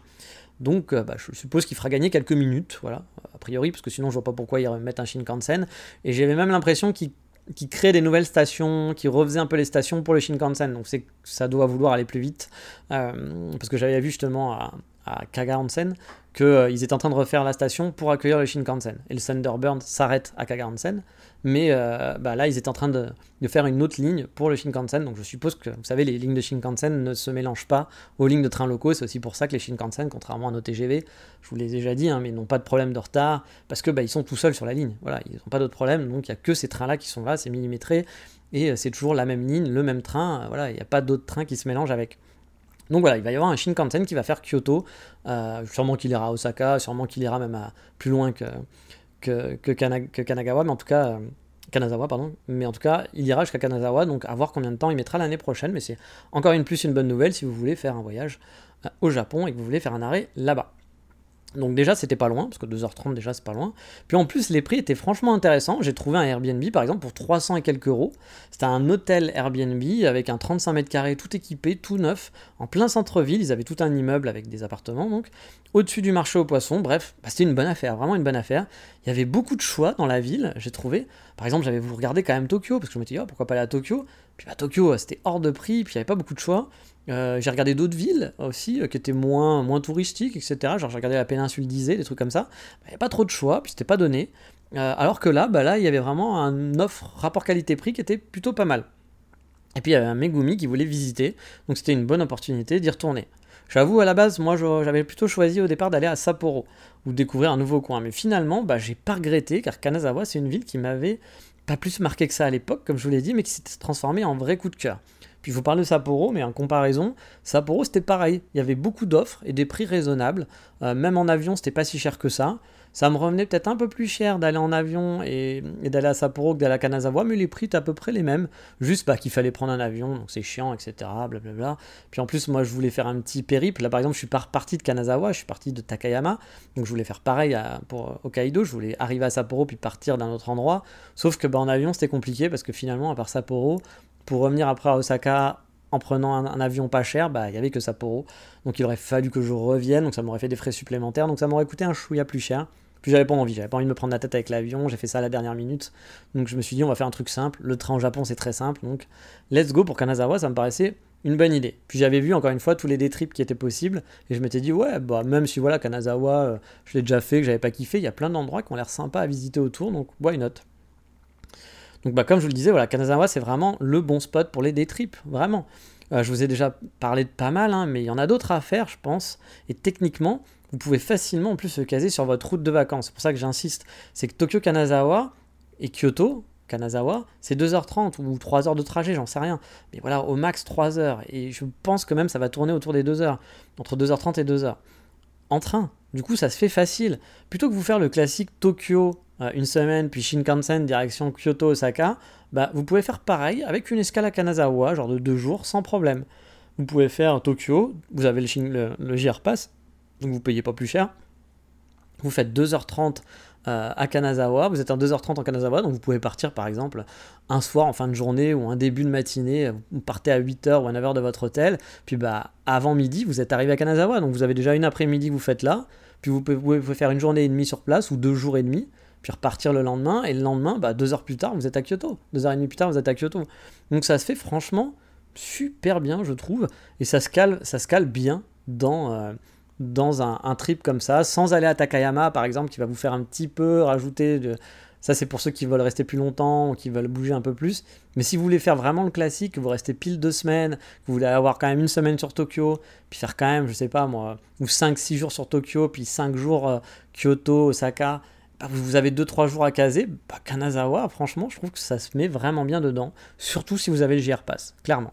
Donc euh, bah, je suppose qu'il fera gagner quelques minutes, voilà, a priori, parce que sinon je vois pas pourquoi ils remettent un Shinkansen. Et j'avais même l'impression qu'il crée des nouvelles stations, qui refaisait un peu les stations pour le Shinkansen. Donc c'est ça doit vouloir aller plus vite. Euh, parce que j'avais vu justement à, à Kaga Onsen qu'ils euh, étaient en train de refaire la station pour accueillir le Shinkansen. Et le Thunderbird s'arrête à Kaga Onsen, mais euh, bah là ils étaient en train de, faire une autre ligne pour le Shinkansen. Donc je suppose que, vous savez, les lignes de Shinkansen ne se mélangent pas aux lignes de trains locaux. C'est aussi pour ça que les Shinkansen, contrairement à nos TGV, je vous l'ai déjà dit, hein, mais n'ont pas de problème de retard, parce que bah, sont tout seuls sur la ligne. Voilà, ils n'ont pas d'autres problèmes, donc il n'y a que ces trains-là qui sont là, c'est millimétré, et euh, c'est toujours la même ligne, le même train. voilà, il n'y a pas d'autres trains qui se mélangent avec. Donc voilà, il va y avoir un Shinkansen qui va faire Kyoto, euh, sûrement qu'il ira à Osaka, sûrement qu'il ira même plus loin que, Kanagawa, mais en tout cas, euh, Kanazawa, pardon, mais en tout cas, il ira jusqu'à Kanazawa, donc à voir combien de temps il mettra l'année prochaine, mais c'est encore une plus une bonne nouvelle si vous voulez faire un voyage euh, au Japon et que vous voulez faire un arrêt là-bas. Donc déjà c'était pas loin, parce que 2h30 déjà c'est pas loin. Puis en plus les prix étaient franchement intéressants. J'ai trouvé un Airbnb par exemple pour 300 et quelques euros. C'était un hôtel Airbnb avec un 35 mètres carrés tout équipé, tout neuf, en plein centre-ville. Ils avaient tout un immeuble avec des appartements donc, au-dessus du marché aux poissons. Bref, bah, c'était une bonne affaire, vraiment une bonne affaire. Il y avait beaucoup de choix dans la ville, j'ai trouvé. Par exemple j'avais vous regarder quand même Tokyo, parce que je me dit oh, pourquoi pas aller à Tokyo? Puis bah, Tokyo c'était hors de prix, puis il n'y avait pas beaucoup de choix. Euh, j'ai regardé d'autres villes aussi euh, qui étaient moins, touristiques, etc. Genre j'ai regardé la péninsule d'Isée, des trucs comme ça. Il n'y avait pas trop de choix, puis c'était pas donné. Euh, alors que là, bah là, il y avait vraiment un offre rapport qualité-prix qui était plutôt pas mal. Et puis il y avait un Megumi qui voulait visiter, donc c'était une bonne opportunité d'y retourner. J'avoue, à la base, moi j'avais plutôt choisi au départ d'aller à Sapporo ou découvrir un nouveau coin. Mais finalement, bah, j'ai pas regretté car Kanazawa, c'est une ville qui m'avait pas plus marqué que ça à l'époque, comme je vous l'ai dit, mais qui s'est transformée en vrai coup de cœur. Puis vous parle de Sapporo, mais en comparaison, Sapporo c'était pareil. Il y avait beaucoup d'offres et des prix raisonnables. Euh, même en avion, c'était pas si cher que ça. Ça me revenait peut-être un peu plus cher d'aller en avion et, d'aller à Sapporo que d'aller à Kanazawa, mais les prix étaient à peu près les mêmes. Juste bah, qu'il fallait prendre un avion, donc c'est chiant, etc. Blablabla. Puis en plus, moi je voulais faire un petit périple. Là par exemple, je suis pas reparti de Kanazawa, je suis parti de Takayama. Donc je voulais faire pareil pour Hokkaido. Je voulais arriver à Sapporo puis partir d'un autre endroit. Sauf que bah, en avion c'était compliqué parce que finalement, à part Sapporo, pour revenir après à Osaka en prenant un, avion pas cher, bah il y avait que Sapporo. Donc il aurait fallu que je revienne, donc ça m'aurait fait des frais supplémentaires, donc ça m'aurait coûté un chouïa plus cher. Puis j'avais pas envie, j'avais pas envie de me prendre la tête avec l'avion, j'ai fait ça à la dernière minute. Donc je me suis dit on va faire un truc simple, le train au Japon c'est très simple, donc let's go pour Kanazawa, ça me paraissait une bonne idée. Puis j'avais vu encore une fois tous les détrips qui étaient possibles. Et je m'étais dit ouais bah même si voilà Kanazawa euh, je l'ai déjà fait, que j'avais pas kiffé, il y a plein d'endroits qui ont l'air sympas à visiter autour, donc why not? Donc bah, comme je vous le disais, voilà, Kanazawa c'est vraiment le bon spot pour les day trips, vraiment. Euh, je vous ai déjà parlé de pas mal, hein, mais il y en a d'autres à faire, je pense. Et techniquement, vous pouvez facilement en plus se caser sur votre route de vacances. C'est pour ça que j'insiste. C'est que Tokyo Kanazawa et Kyoto, Kanazawa, c'est 2h30 ou 3h de trajet, j'en sais rien. Mais voilà, au max 3h. Et je pense que même ça va tourner autour des 2h. Entre 2h30 et 2h. En train. Du coup, ça se fait facile. Plutôt que vous faire le classique Tokyo euh, une semaine, puis Shinkansen direction Kyoto-Osaka, bah, vous pouvez faire pareil avec une escale à Kanazawa, genre de deux jours, sans problème. Vous pouvez faire Tokyo, vous avez le, le, JR Pass, donc vous payez pas plus cher. Vous faites 2h30 euh, à Kanazawa, vous êtes en 2h30 en Kanazawa, donc vous pouvez partir par exemple un soir en fin de journée ou un début de matinée, vous partez à 8h ou à 9h de votre hôtel, puis bah avant midi vous êtes arrivé à Kanazawa, donc vous avez déjà une après-midi vous faites là, puis vous pouvez faire une journée et demie sur place ou deux jours et demi, puis repartir le lendemain, et le lendemain, bah, deux heures plus tard, vous êtes à Kyoto. Deux heures et demie plus tard, vous êtes à Kyoto. Donc ça se fait franchement super bien, je trouve, et ça se cale, ça se cale bien dans, euh, dans un, trip comme ça, sans aller à Takayama, par exemple, qui va vous faire un petit peu rajouter de... Ça, c'est pour ceux qui veulent rester plus longtemps ou qui veulent bouger un peu plus. Mais si vous voulez faire vraiment le classique, que vous restez pile deux semaines, vous voulez avoir quand même une semaine sur Tokyo, puis faire quand même, je sais pas moi, ou 5-6 jours sur Tokyo, puis 5 jours euh, Kyoto, Osaka, bah, vous avez 2-3 jours à caser, bah, Kanazawa, franchement, je trouve que ça se met vraiment bien dedans, surtout si vous avez le JR Pass, clairement.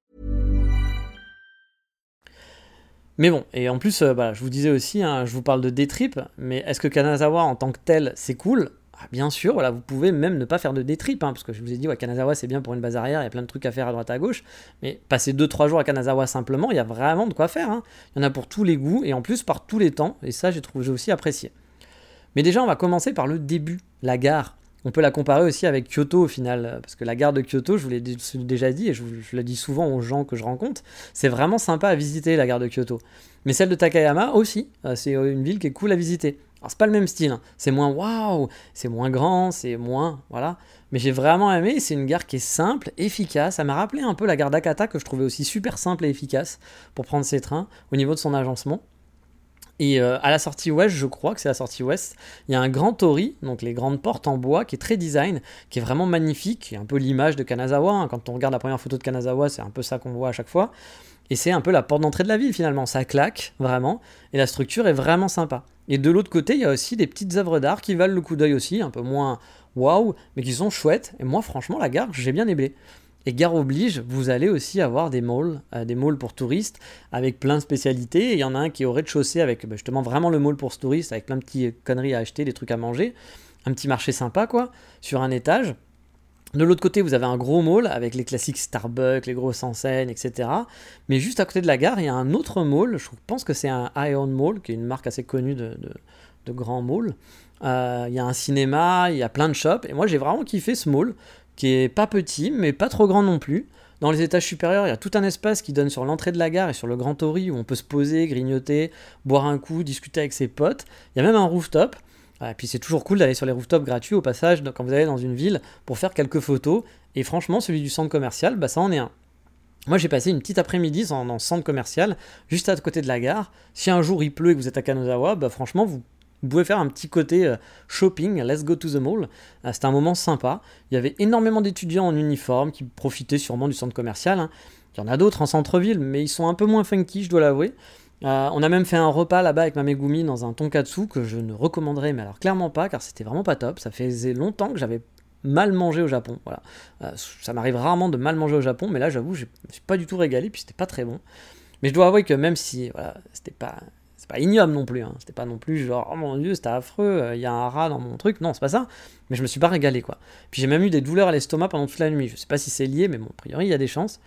Mais bon, et en plus, euh, bah, je vous disais aussi, hein, je vous parle de détrip, mais est-ce que Kanazawa en tant que tel, c'est cool? Ah, Bien sûr, voilà, vous pouvez même ne pas faire de détrip, hein, parce que je vous ai dit, ouais, Kanazawa c'est bien pour une base arrière, il y a plein de trucs à faire à droite à gauche, mais passer 2-3 jours à Kanazawa simplement, il y a vraiment de quoi faire. hein. Il y en a pour tous les goûts, et en plus par tous les temps, et ça j'ai trouvé j'ai aussi apprécié. Mais déjà, on va commencer par le début, la gare. On peut la comparer aussi avec Kyoto au final, parce que la gare de Kyoto, je vous l'ai dé- déjà dit, et je, je le dis souvent aux gens que je rencontre, c'est vraiment sympa à visiter la gare de Kyoto. Mais celle de Takayama aussi, euh, c'est euh, une ville qui est cool à visiter. Alors c'est pas le même style, hein. c'est moins waouh, c'est moins grand, c'est moins voilà. Mais j'ai vraiment aimé, c'est une gare qui est simple, efficace. Ça m'a rappelé un peu la gare d'Akata que je trouvais aussi super simple et efficace pour prendre ses trains au niveau de son agencement. Et euh, à la sortie ouest, je crois que c'est la sortie ouest, il y a un grand tori, donc les grandes portes en bois, qui est très design, qui est vraiment magnifique, qui est un peu l'image de Kanazawa. hein. Quand on regarde la première photo de Kanazawa, c'est un peu ça qu'on voit à chaque fois. Et c'est un peu la porte d'entrée de la ville finalement, ça claque vraiment, et la structure est vraiment sympa. Et de l'autre côté, il y a aussi des petites œuvres d'art qui valent le coup d'œil aussi, un peu moins waouh, mais qui sont chouettes. Et moi, franchement, la gare, j'ai bien aimé. Et gare oblige, vous allez aussi avoir des malls, euh, des malls pour touristes, avec plein de spécialités. Il y en a un qui est au rez-de-chaussée, avec bah, justement vraiment le mall pour touristes, avec plein de petites conneries à acheter, des trucs à manger. Un petit marché sympa, quoi, sur un étage. De l'autre côté, vous avez un gros mall avec les classiques Starbucks, les grosses enseignes, etc. Mais juste à côté de la gare, il y a un autre mall. Je pense que c'est un Ion Mall, qui est une marque assez connue de grands malls. Euh, Il y a un cinéma, il y a plein de shops. Et moi, j'ai vraiment kiffé ce mall, qui est pas petit, mais pas trop grand non plus. Dans les étages supérieurs, il y a tout un espace qui donne sur l'entrée de la gare et sur le Grand Tori où on peut se poser, grignoter, boire un coup, discuter avec ses potes. Il y a même un rooftop. Et puis c'est toujours cool d'aller sur les rooftops gratuits au passage quand vous allez dans une ville pour faire quelques photos. Et franchement, celui du centre commercial, bah, ça en est un. Moi, j'ai passé une petite après-midi dans, centre commercial, juste à côté de la gare. Si un jour il pleut et que vous êtes à Kanazawa, bah, franchement, vous, vous pouvez faire un petit côté euh, shopping, let's go to the mall. Euh, C'était un moment sympa. Il y avait énormément d'étudiants en uniforme qui profitaient sûrement du centre commercial. hein. Il y en a d'autres en centre-ville, mais ils sont un peu moins funky, je dois l'avouer. Euh, on a même fait un repas là-bas avec ma Megumi dans un tonkatsu que je ne recommanderais, mais alors clairement pas, car c'était vraiment pas top. Ça faisait longtemps que j'avais mal mangé au Japon. Voilà. Ça m'arrive rarement de mal manger au Japon, mais là j'avoue, je me suis pas du tout régalé, puis c'était pas très bon. Mais je dois avouer que même si voilà, c'était pas pas non plus, hein. c'était pas non plus genre oh mon dieu c'était affreux, il y a un rat dans mon truc, non c'est pas ça, mais je me suis pas régalé quoi. Puis j'ai même eu des douleurs à l'estomac pendant toute la nuit, je sais pas si c'est lié, mais bon a priori il y a des chances,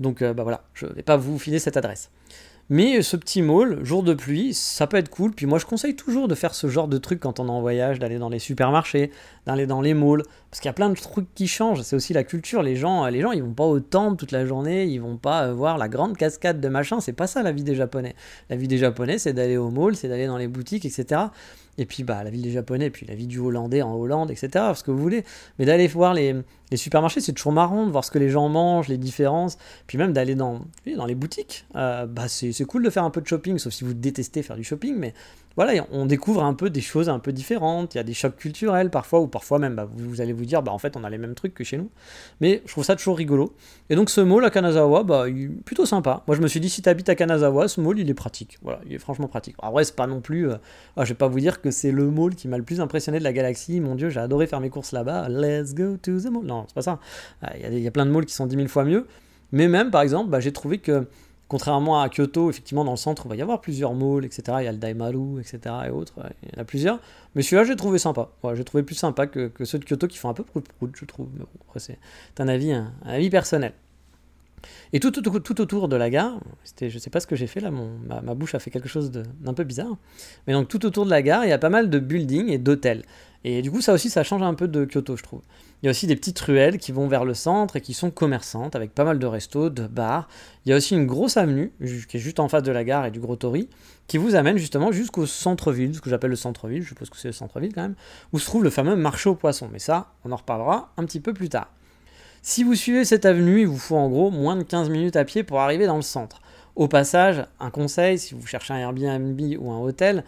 donc euh, bah voilà, je vais pas vous filer cette adresse. Mais ce petit mall, jour de pluie, ça peut être cool. Puis moi, je conseille toujours de faire ce genre de truc quand on est en voyage, d'aller dans les supermarchés, d'aller dans les malls, parce qu'il y a plein de trucs qui changent. C'est aussi la culture. Les gens, les gens, ils vont pas au temple toute la journée, ils vont pas euh, voir la grande cascade de machin. C'est pas ça la vie des Japonais. La vie des Japonais, c'est d'aller au mall, c'est d'aller dans les boutiques, etc. Et puis bah la vie des Japonais, puis la vie du Hollandais en Hollande, etc. Ce que vous voulez. Mais d'aller voir les, les supermarchés, c'est toujours marrant de voir ce que les gens mangent, les différences. Puis même d'aller dans, dans les boutiques. Euh, bah c'est cool de faire un peu de shopping, sauf si vous détestez faire du shopping. Mais voilà, on découvre un peu des choses un peu différentes. Il y a des chocs culturels parfois, ou parfois même, bah, vous, allez vous dire, bah en fait, on a les mêmes trucs que chez nous. Mais je trouve ça toujours rigolo. Et donc ce mall à Kanazawa, bah, plutôt sympa. Moi, je me suis dit, si tu habites à Kanazawa, ce mall, il est pratique. Voilà, il est franchement pratique. Ouais, c'est pas non plus. euh, ah, je vais pas vous dire que c'est le mall qui m'a le plus impressionné de la galaxie. Mon dieu, j'ai adoré faire mes courses là-bas. Let's go to the mall. Non, c'est pas ça. Ah, Il y, a plein de malls qui sont 10 000 fois mieux. Mais même, par exemple, bah, j'ai trouvé que Contrairement à Kyoto, effectivement, dans le centre, il va y avoir plusieurs malls, etc. Il y a le Daimaru, etc. et autres. Il y en a plusieurs. Mais celui-là, j'ai trouvé sympa. J'ai trouvé plus sympa que, ceux de Kyoto qui font un peu prout-prout, je trouve. Après, c'est un avis, avis personnel. Et tout, tout, tout, autour de la gare, je ne sais pas ce que j'ai fait là, mon, ma, bouche a fait quelque chose d'un peu bizarre, mais donc tout autour de la gare, il y a pas mal de buildings et d'hôtels. Et du coup, ça aussi, ça change un peu de Kyoto, je trouve. Il y a aussi des petites ruelles qui vont vers le centre et qui sont commerçantes, avec pas mal de restos, de bars. Il y a aussi une grosse avenue, qui est juste en face de la gare et du Gros Tori, qui vous amène justement jusqu'au centre-ville, ce que j'appelle le centre-ville, je suppose que c'est le centre-ville quand même, où se trouve le fameux marché aux poissons. Mais ça, on en reparlera un petit peu plus tard. Si vous suivez cette avenue, il vous faut en gros moins de 15 minutes à pied pour arriver dans le centre. Au passage, un conseil, si vous cherchez un Airbnb ou un hôtel,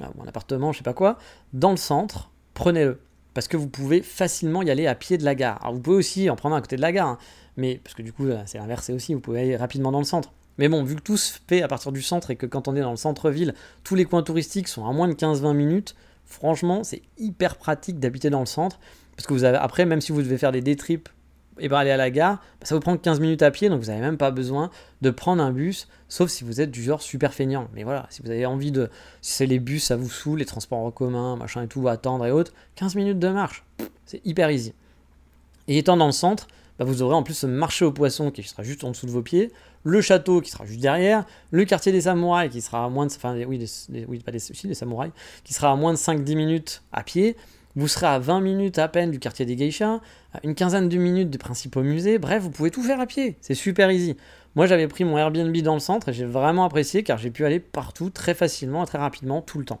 euh, ou un appartement, je sais pas quoi, dans le centre, prenez-le. Parce que vous pouvez facilement y aller à pied de la gare. Alors vous pouvez aussi en prendre à côté de la gare, hein, mais parce que du coup c'est inversé aussi, vous pouvez aller rapidement dans le centre. Mais bon, vu que tout se fait à partir du centre et que quand on est dans le centre-ville, tous les coins touristiques sont à moins de 15-20 minutes, franchement c'est hyper pratique d'habiter dans le centre. Parce que vous avez, après, même si vous devez faire des day trips et ben aller à la gare, bah, ça vous prend 15 minutes à pied, donc vous n'avez même pas besoin de prendre un bus, sauf si vous êtes du genre super feignant. Mais voilà, si vous avez envie de. Si c'est les bus, ça vous saoule, les transports en commun, machin et tout, attendre et autres, 15 minutes de marche, c'est hyper easy. Et étant dans le centre, bah, vous aurez en plus ce marché aux poissons qui sera juste en dessous de vos pieds, le château qui sera juste derrière, le quartier des samouraïs qui sera à moins de. Enfin, des samouraïs, qui sera à moins de 5-10 minutes à pied. Vous serez à 20 minutes à peine du quartier des geishas, une quinzaine de minutes du principaux musées, bref, vous pouvez tout faire à pied, c'est super easy. Moi j'avais pris mon Airbnb dans le centre et j'ai vraiment apprécié car j'ai pu aller partout très facilement et très rapidement tout le temps.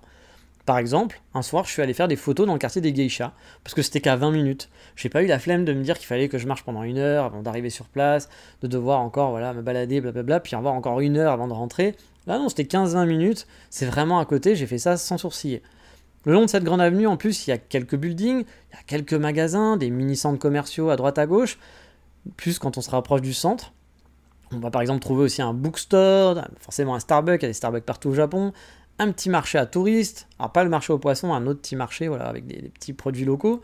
Par exemple, un soir, je suis allé faire des photos dans le quartier des geishas, parce que c'était qu'à 20 minutes. J'ai pas eu la flemme de me dire qu'il fallait que je marche pendant une heure avant d'arriver sur place, de devoir encore voilà, me balader, blablabla, puis avoir encore une heure avant de rentrer. Là non, c'était 15-20 minutes, c'est vraiment à côté, j'ai fait ça sans sourciller. Le long de cette grande avenue, en plus, il y a quelques buildings, il y a quelques magasins, des mini-centres commerciaux à droite à gauche, plus quand on se rapproche du centre. On va par exemple trouver aussi un bookstore, forcément un Starbucks, il y a des Starbucks partout au Japon, un petit marché à touristes, alors pas le marché aux poissons, un autre petit marché voilà, avec des, petits produits locaux,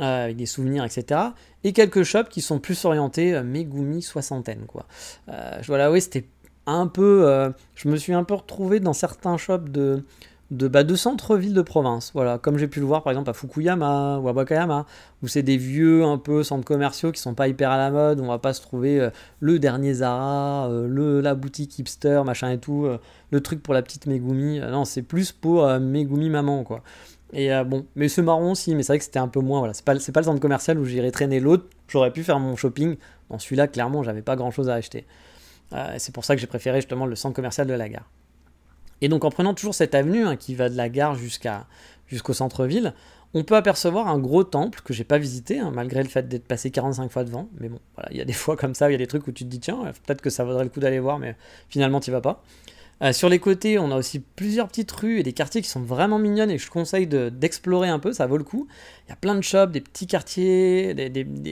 euh, avec des souvenirs, etc. Et quelques shops qui sont plus orientés euh, Megumi soixantaine. Quoi. Euh, voilà, oui, c'était un peu... je me suis un peu retrouvé dans certains shops de de, bah, de centre-ville de province. Voilà, comme j'ai pu le voir par exemple à Fukuyama ou à Wakayama, où c'est des vieux un peu centres commerciaux qui sont pas hyper à la mode, on va pas se trouver euh, le dernier Zara, euh, le, la boutique hipster, machin et tout, euh, le truc pour la petite Megumi. non, c'est plus pour Megumi maman quoi. Et bon, mais c'est marron aussi, mais c'est vrai que c'était un peu moins. Voilà, c'est pas, pas le centre commercial où j'irais traîner l'autre. J'aurais pu faire mon shopping. Dans celui-là, clairement, j'avais pas grand chose à acheter. c'est pour ça que j'ai préféré justement le centre commercial de la gare. Et donc en prenant toujours cette avenue hein, qui va de la gare jusqu'à, jusqu'au centre-ville, on peut apercevoir un gros temple que j'ai pas visité, hein, malgré le fait d'être passé 45 fois devant. Mais bon, voilà, il y a des fois comme ça, il y a des trucs où tu te dis, tiens, peut-être que ça vaudrait le coup d'aller voir, mais finalement, tu vas pas. Euh, sur les côtés, on a aussi plusieurs petites rues et des quartiers qui sont vraiment mignonnes et je conseille d'explorer un peu, ça vaut le coup. Il y a plein de shops, des petits quartiers,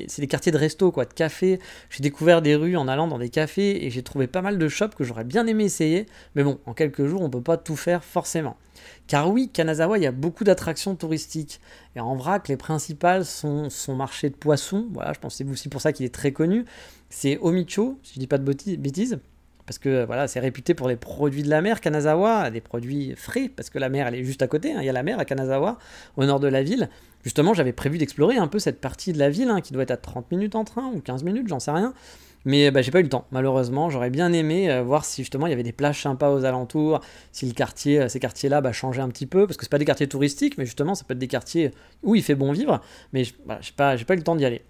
c'est des quartiers de resto, quoi, de café. J'ai découvert des rues en allant dans des cafés et j'ai trouvé pas mal de shops que j'aurais bien aimé essayer. Mais bon, en quelques jours, on peut pas tout faire forcément. Car oui, Kanazawa, il y a beaucoup d'attractions touristiques. Et en vrac, les principales sont son marché de poissons. Voilà, je pense que c'est aussi pour ça qu'il est très connu. C'est Omicho, si je dis pas de bêtises parce que voilà, c'est réputé pour les produits de la mer, Kanazawa, des produits frais, parce que la mer, elle est juste à côté, hein. il y a la mer à Kanazawa, au nord de la ville. Justement, j'avais prévu d'explorer un peu cette partie de la ville, hein, qui doit être à 30 minutes en train, ou 15 minutes, j'en sais rien. Mais bah, j'ai pas eu le temps, malheureusement. J'aurais bien aimé euh, voir si justement il y avait des plages sympas aux alentours, si le quartier, euh, ces quartiers-là bah, changeaient un petit peu, parce que c'est pas des quartiers touristiques, mais justement ça peut être des quartiers où il fait bon vivre. Mais bah, j'ai pas, pas eu le temps d'y aller.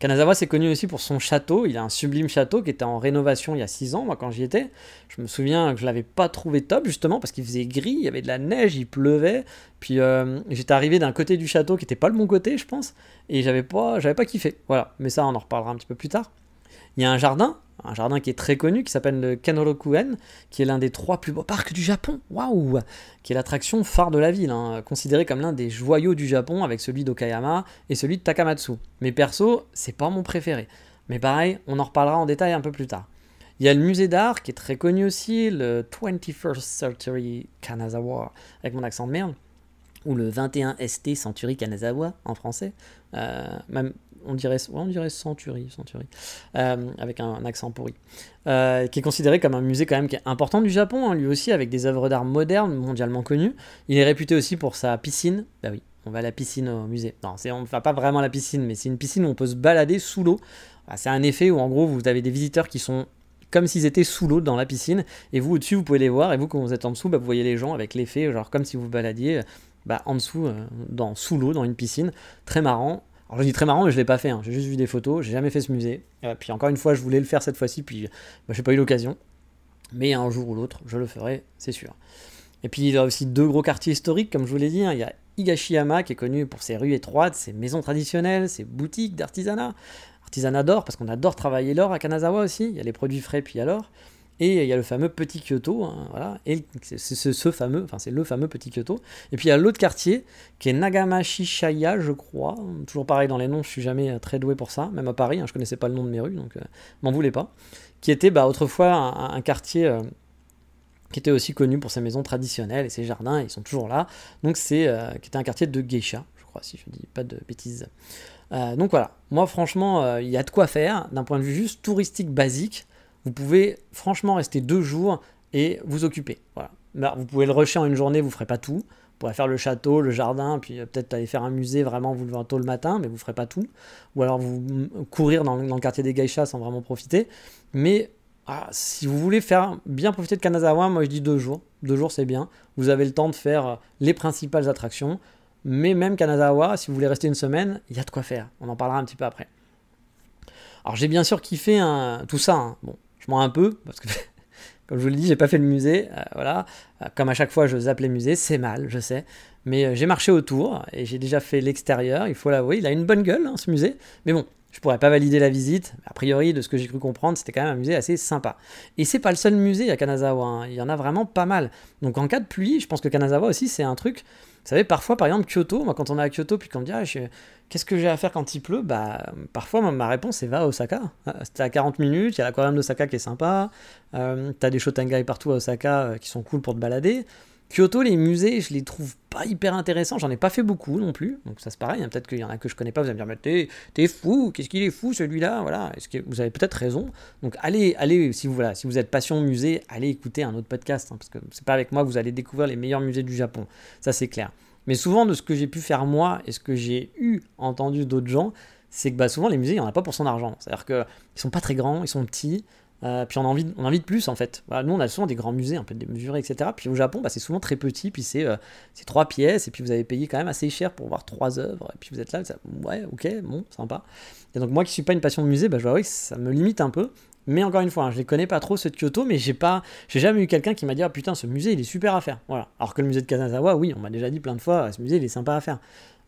Kanazawa, c'est connu aussi pour son château. Il a un sublime château qui était en rénovation il y a 6 ans, moi, quand j'y étais. Je me souviens que je l'avais pas trouvé top, justement, parce qu'il faisait gris, il y avait de la neige, il pleuvait. Puis euh, j'étais arrivé d'un côté du château qui n'était pas le bon côté, je pense, et j'avais pas, pas kiffé. Voilà, mais ça, on en reparlera un petit peu plus tard. Il y a un jardin un jardin qui est très connu, qui s'appelle le Kenrokuen, qui est l'un des trois plus beaux parcs du Japon. Waouh Qui est l'attraction phare de la ville, hein, considéré comme l'un des joyaux du Japon avec celui d'Okayama et celui de Takamatsu. Mais perso, c'est pas mon préféré. Mais pareil, on en reparlera en détail un peu plus tard. Il y a le musée d'art qui est très connu aussi, le 21st Century Kanazawa, avec mon accent de merde, ou le 21 ST Century Kanazawa en français. Euh, même on dirait, on dirait Century, Century euh, avec un, accent pourri, euh, qui est considéré comme un musée quand même qui est important du Japon, hein, lui aussi, avec des œuvres d'art modernes mondialement connues. Il est réputé aussi pour sa piscine, bah oui, on va à la piscine au musée. Non, on ne va pas vraiment à la piscine, mais c'est une piscine où on peut se balader sous l'eau. Ah, c'est un effet où en gros vous avez des visiteurs qui sont comme s'ils étaient sous l'eau dans la piscine, et vous au-dessus vous pouvez les voir, et vous quand vous êtes en dessous, bah, vous voyez les gens avec l'effet, genre comme si vous baladiez bah, en dessous, euh, dans, sous l'eau, dans une piscine. Très marrant. Alors je dis très marrant, mais je l'ai pas fait. Hein. J'ai juste vu des photos. J'ai jamais fait ce musée. Euh, puis encore une fois, je voulais le faire cette fois-ci, puis bah, j'ai pas eu l'occasion. Mais un jour ou l'autre, je le ferai, c'est sûr. Et puis il y a aussi deux gros quartiers historiques, comme je vous l'ai dit. hein. Il y a Higashiyama qui est connu pour ses rues étroites, ses maisons traditionnelles, ses boutiques d'artisanat, artisanat d'or, parce qu'on adore travailler l'or à Kanazawa aussi. Il y a les produits frais, puis il y a l'or. Et il y a le fameux petit Kyoto, hein, voilà. Et c'est ce fameux, enfin c'est le fameux petit Kyoto. Et puis il y a l'autre quartier qui est Nagamashishaya, je crois. Toujours pareil dans les noms, je suis jamais euh, très doué pour ça, même à Paris, hein, je connaissais pas le nom de mes rues, donc euh, m'en voulez pas. Qui était bah, autrefois un, quartier euh, qui était aussi connu pour ses maisons traditionnelles et ses jardins, ils sont toujours là. Donc c'est euh, qui était un quartier de geisha, je crois, si je dis pas de bêtises. Donc voilà, moi franchement, il y a de quoi faire d'un point de vue juste touristique basique. Vous pouvez franchement rester deux jours et vous occuper. Voilà. Bah, vous pouvez le rusher en une journée, vous ferez pas tout. Vous pourrez faire le château, le jardin, puis euh, peut-être aller faire un musée vraiment vous levez tôt le matin, mais vous ferez pas tout. Ou alors vous courir dans, le- quartier des geishas sans vraiment profiter. Mais ah, si vous voulez faire bien profiter de Kanazawa, moi je dis deux jours. Deux jours c'est bien. Vous avez le temps de faire euh, les principales attractions. Mais même Kanazawa, si vous voulez rester une semaine, il y a de quoi faire. On en parlera un petit peu après. Alors j'ai bien sûr kiffé un- tout ça. hein. Bon, un peu parce que comme je vous l'ai dit, j'ai pas fait le musée. euh, voilà, Euh, comme à chaque fois je zappe les musées, c'est mal, je sais. Mais euh, j'ai marché autour et j'ai déjà fait l'extérieur. Il faut l'avouer, il a une bonne gueule hein, ce musée. Mais bon, je pourrais pas valider la visite. A priori, de ce que j'ai cru comprendre, c'était quand même un musée assez sympa. Et c'est pas le seul musée à Kanazawa. hein. Il y en a vraiment pas mal. Donc en cas de pluie, je pense que Kanazawa aussi c'est un truc. Vous savez, parfois, par exemple, Kyoto, moi quand on est à Kyoto, puis qu'on me dit ah, qu'est-ce que j'ai à faire quand il pleut, bah parfois ma- réponse c'est va à Osaka. Ah, C'était à 40 minutes, il y a l'aquarium d'Osaka qui est sympa, euh, t'as des Shotengai partout à Osaka euh, qui sont cool pour te balader. Kyoto, les musées, je les trouve pas hyper intéressants, j'en ai pas fait beaucoup non plus, donc ça c'est pareil, hein, peut-être qu'il y en a que je connais pas, vous allez me dire, mais t'es, fou, qu'est-ce qu'il est fou celui-là, voilà, Est-ce que vous avez peut-être raison, donc allez, allez, si vous, voilà, si vous êtes passion musée, allez écouter un autre podcast, hein, parce que c'est pas avec moi que vous allez découvrir les meilleurs musées du Japon, ça c'est clair. Mais souvent, de ce que j'ai pu faire moi et ce que j'ai eu entendu d'autres gens, c'est que bah, souvent les musées, il n'y en a pas pour son argent. C'est-à-dire qu'ils sont pas très grands, ils sont petits, euh, puis on a, envie, on a envie de plus en fait. Nous, on a souvent des grands musées un peu démesurés, etc. Puis au Japon, bah, c'est souvent très petit, puis c'est euh, c'est trois pièces, et puis vous avez payé quand même assez cher pour voir trois œuvres, et puis vous êtes là, ouais, ok, bon, sympa. Et donc moi qui suis pas une passion de musée, bah, je avouer que ça me limite un peu. Mais encore une fois, hein, je les connais pas trop ceux de Kyoto, mais j'ai pas, j'ai jamais eu quelqu'un qui m'a dit ah putain ce musée il est super à faire. Voilà. Alors que le musée de Kanazawa, oui, on m'a déjà dit plein de fois, ce musée il est sympa à faire.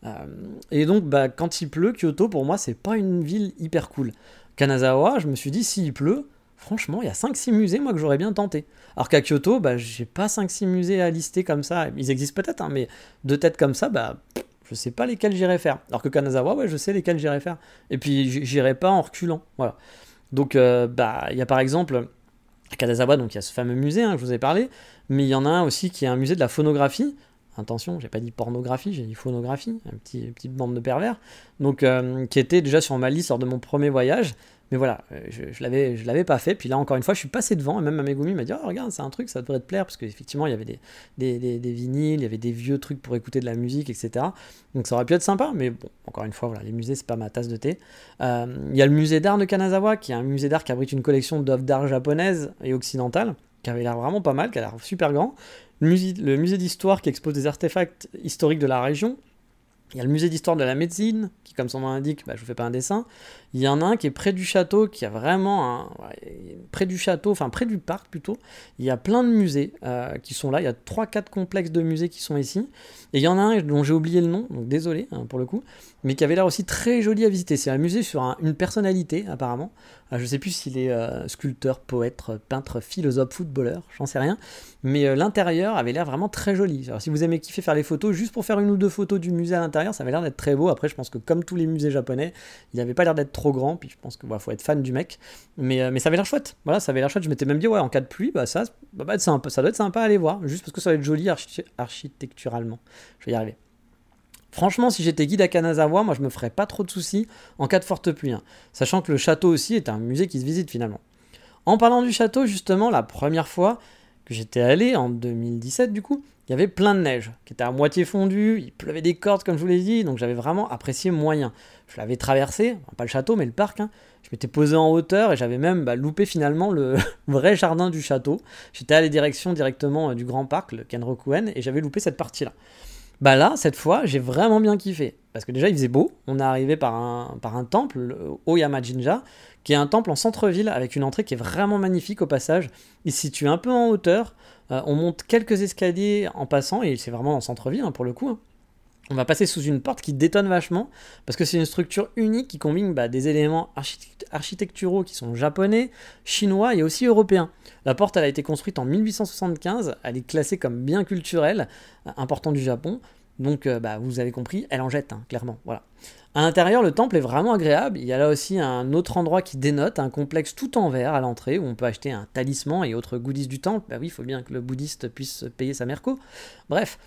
Euh, et donc bah, quand il pleut, Kyoto pour moi c'est pas une ville hyper cool. Kanazawa, je me suis dit s'il pleut, franchement il y a 5-6 musées moi que j'aurais bien tenté. Alors qu'à Kyoto, bah j'ai pas 5-6 musées à lister comme ça. Ils existent peut-être, hein, mais de tête comme ça, bah je sais pas lesquels j'irai faire. Alors que Kanazawa, ouais, je sais lesquels j'irai faire. Et puis j'irai pas en reculant. Voilà. Donc, euh, bah, il y a par exemple à Kanazawa, donc il y a ce fameux musée hein, que je vous ai parlé, mais il y en a un aussi qui est un musée de la phonographie. Attention, j'ai pas dit pornographie, j'ai dit phonographie, un petit, petite bande de pervers. Donc, euh, qui était déjà sur ma liste lors de mon premier voyage. Mais voilà, euh, je, l'avais, je l'avais pas fait. Puis là, encore une fois, je suis passé devant. Et même ma Megumi m'a dit Oh, regarde, c'est un truc, ça devrait te plaire. Parce qu'effectivement, il y avait des, des, vinyles, il y avait des vieux trucs pour écouter de la musique, etc. Donc ça aurait pu être sympa. Mais bon, encore une fois, voilà, les musées, c'est pas ma tasse de thé. Euh, Il y a le musée d'art de Kanazawa, qui est un musée d'art qui abrite une collection d'œuvres d'art japonaises et occidentales, qui avait l'air vraiment pas mal, qui a l'air super grand. Le musée d'histoire qui expose des artefacts historiques de la région. Il y a le musée d'histoire de la médecine, qui, comme son nom l'indique, bah, je vous fais pas un dessin. Il y en a un qui est près du château, qui a vraiment un. près du château, enfin près du parc plutôt. Il y a plein de musées euh, qui sont là. Il y a 3-4 complexes de musées qui sont ici. Et il y en a un dont j'ai oublié le nom, donc désolé hein, pour le coup, mais qui avait l'air aussi très joli à visiter. C'est un musée sur un- une personnalité, apparemment. Euh, je sais plus s'il est euh, sculpteur, poète, peintre, philosophe, footballeur, j'en sais rien. Mais euh, l'intérieur avait l'air vraiment très joli. Alors, si vous aimez kiffer faire les photos, juste pour faire une ou deux photos du musée à l'intérieur, ça avait l'air d'être très beau. Après, je pense que comme tous les musées japonais, il n'avait pas l'air d'être trop grand. Puis je pense qu'il faut être fan du mec. Mais, euh, mais ça avait l'air chouette. Voilà, ça avait l'air chouette. Je m'étais même dit, ouais, en cas de pluie, bah, ça, bah, bah, ça doit être sympa à aller voir. Juste parce que ça va être joli archi- architecturalement. Je vais y arriver. Franchement, si j'étais guide à Kanazawa, moi je me ferais pas trop de soucis en cas de forte pluie. hein. Sachant que le château aussi est un musée qui se visite finalement. En parlant du château, justement, la première fois, que j'étais allé en 2017 du coup, il y avait plein de neige qui était à moitié fondue, il pleuvait des cordes comme je vous l'ai dit, donc j'avais vraiment apprécié moyen. Je l'avais traversé, pas le château mais le parc, hein. je m'étais posé en hauteur et j'avais même bah, loupé finalement le vrai jardin du château. J'étais allé direction directement euh, du grand parc, le Kenrokuen, et j'avais loupé cette partie-là. Bah là, cette fois, j'ai vraiment bien kiffé. Parce que déjà, il faisait beau. On est arrivé par un, temple, le Oyama Jinja, qui est un temple en centre-ville avec une entrée qui est vraiment magnifique au passage. Il se situe un peu en hauteur. Euh, on monte quelques escaliers en passant, et c'est vraiment en centre-ville hein, pour le coup. hein. On va passer sous une porte qui détonne vachement, parce que c'est une structure unique qui combine bah, des éléments architect- architecturaux qui sont japonais, chinois et aussi européens. La porte a été construite en 1875, elle est classée comme bien culturel important du Japon, donc euh, bah, vous avez compris, elle en jette, hein, clairement. Voilà. À l'intérieur, le temple est vraiment agréable. Il y a là aussi un autre endroit qui dénote, un complexe tout en verre à l'entrée où on peut acheter un talisman et autres goodies du temple. Bah oui, il faut bien que le bouddhiste puisse payer sa merco. Bref,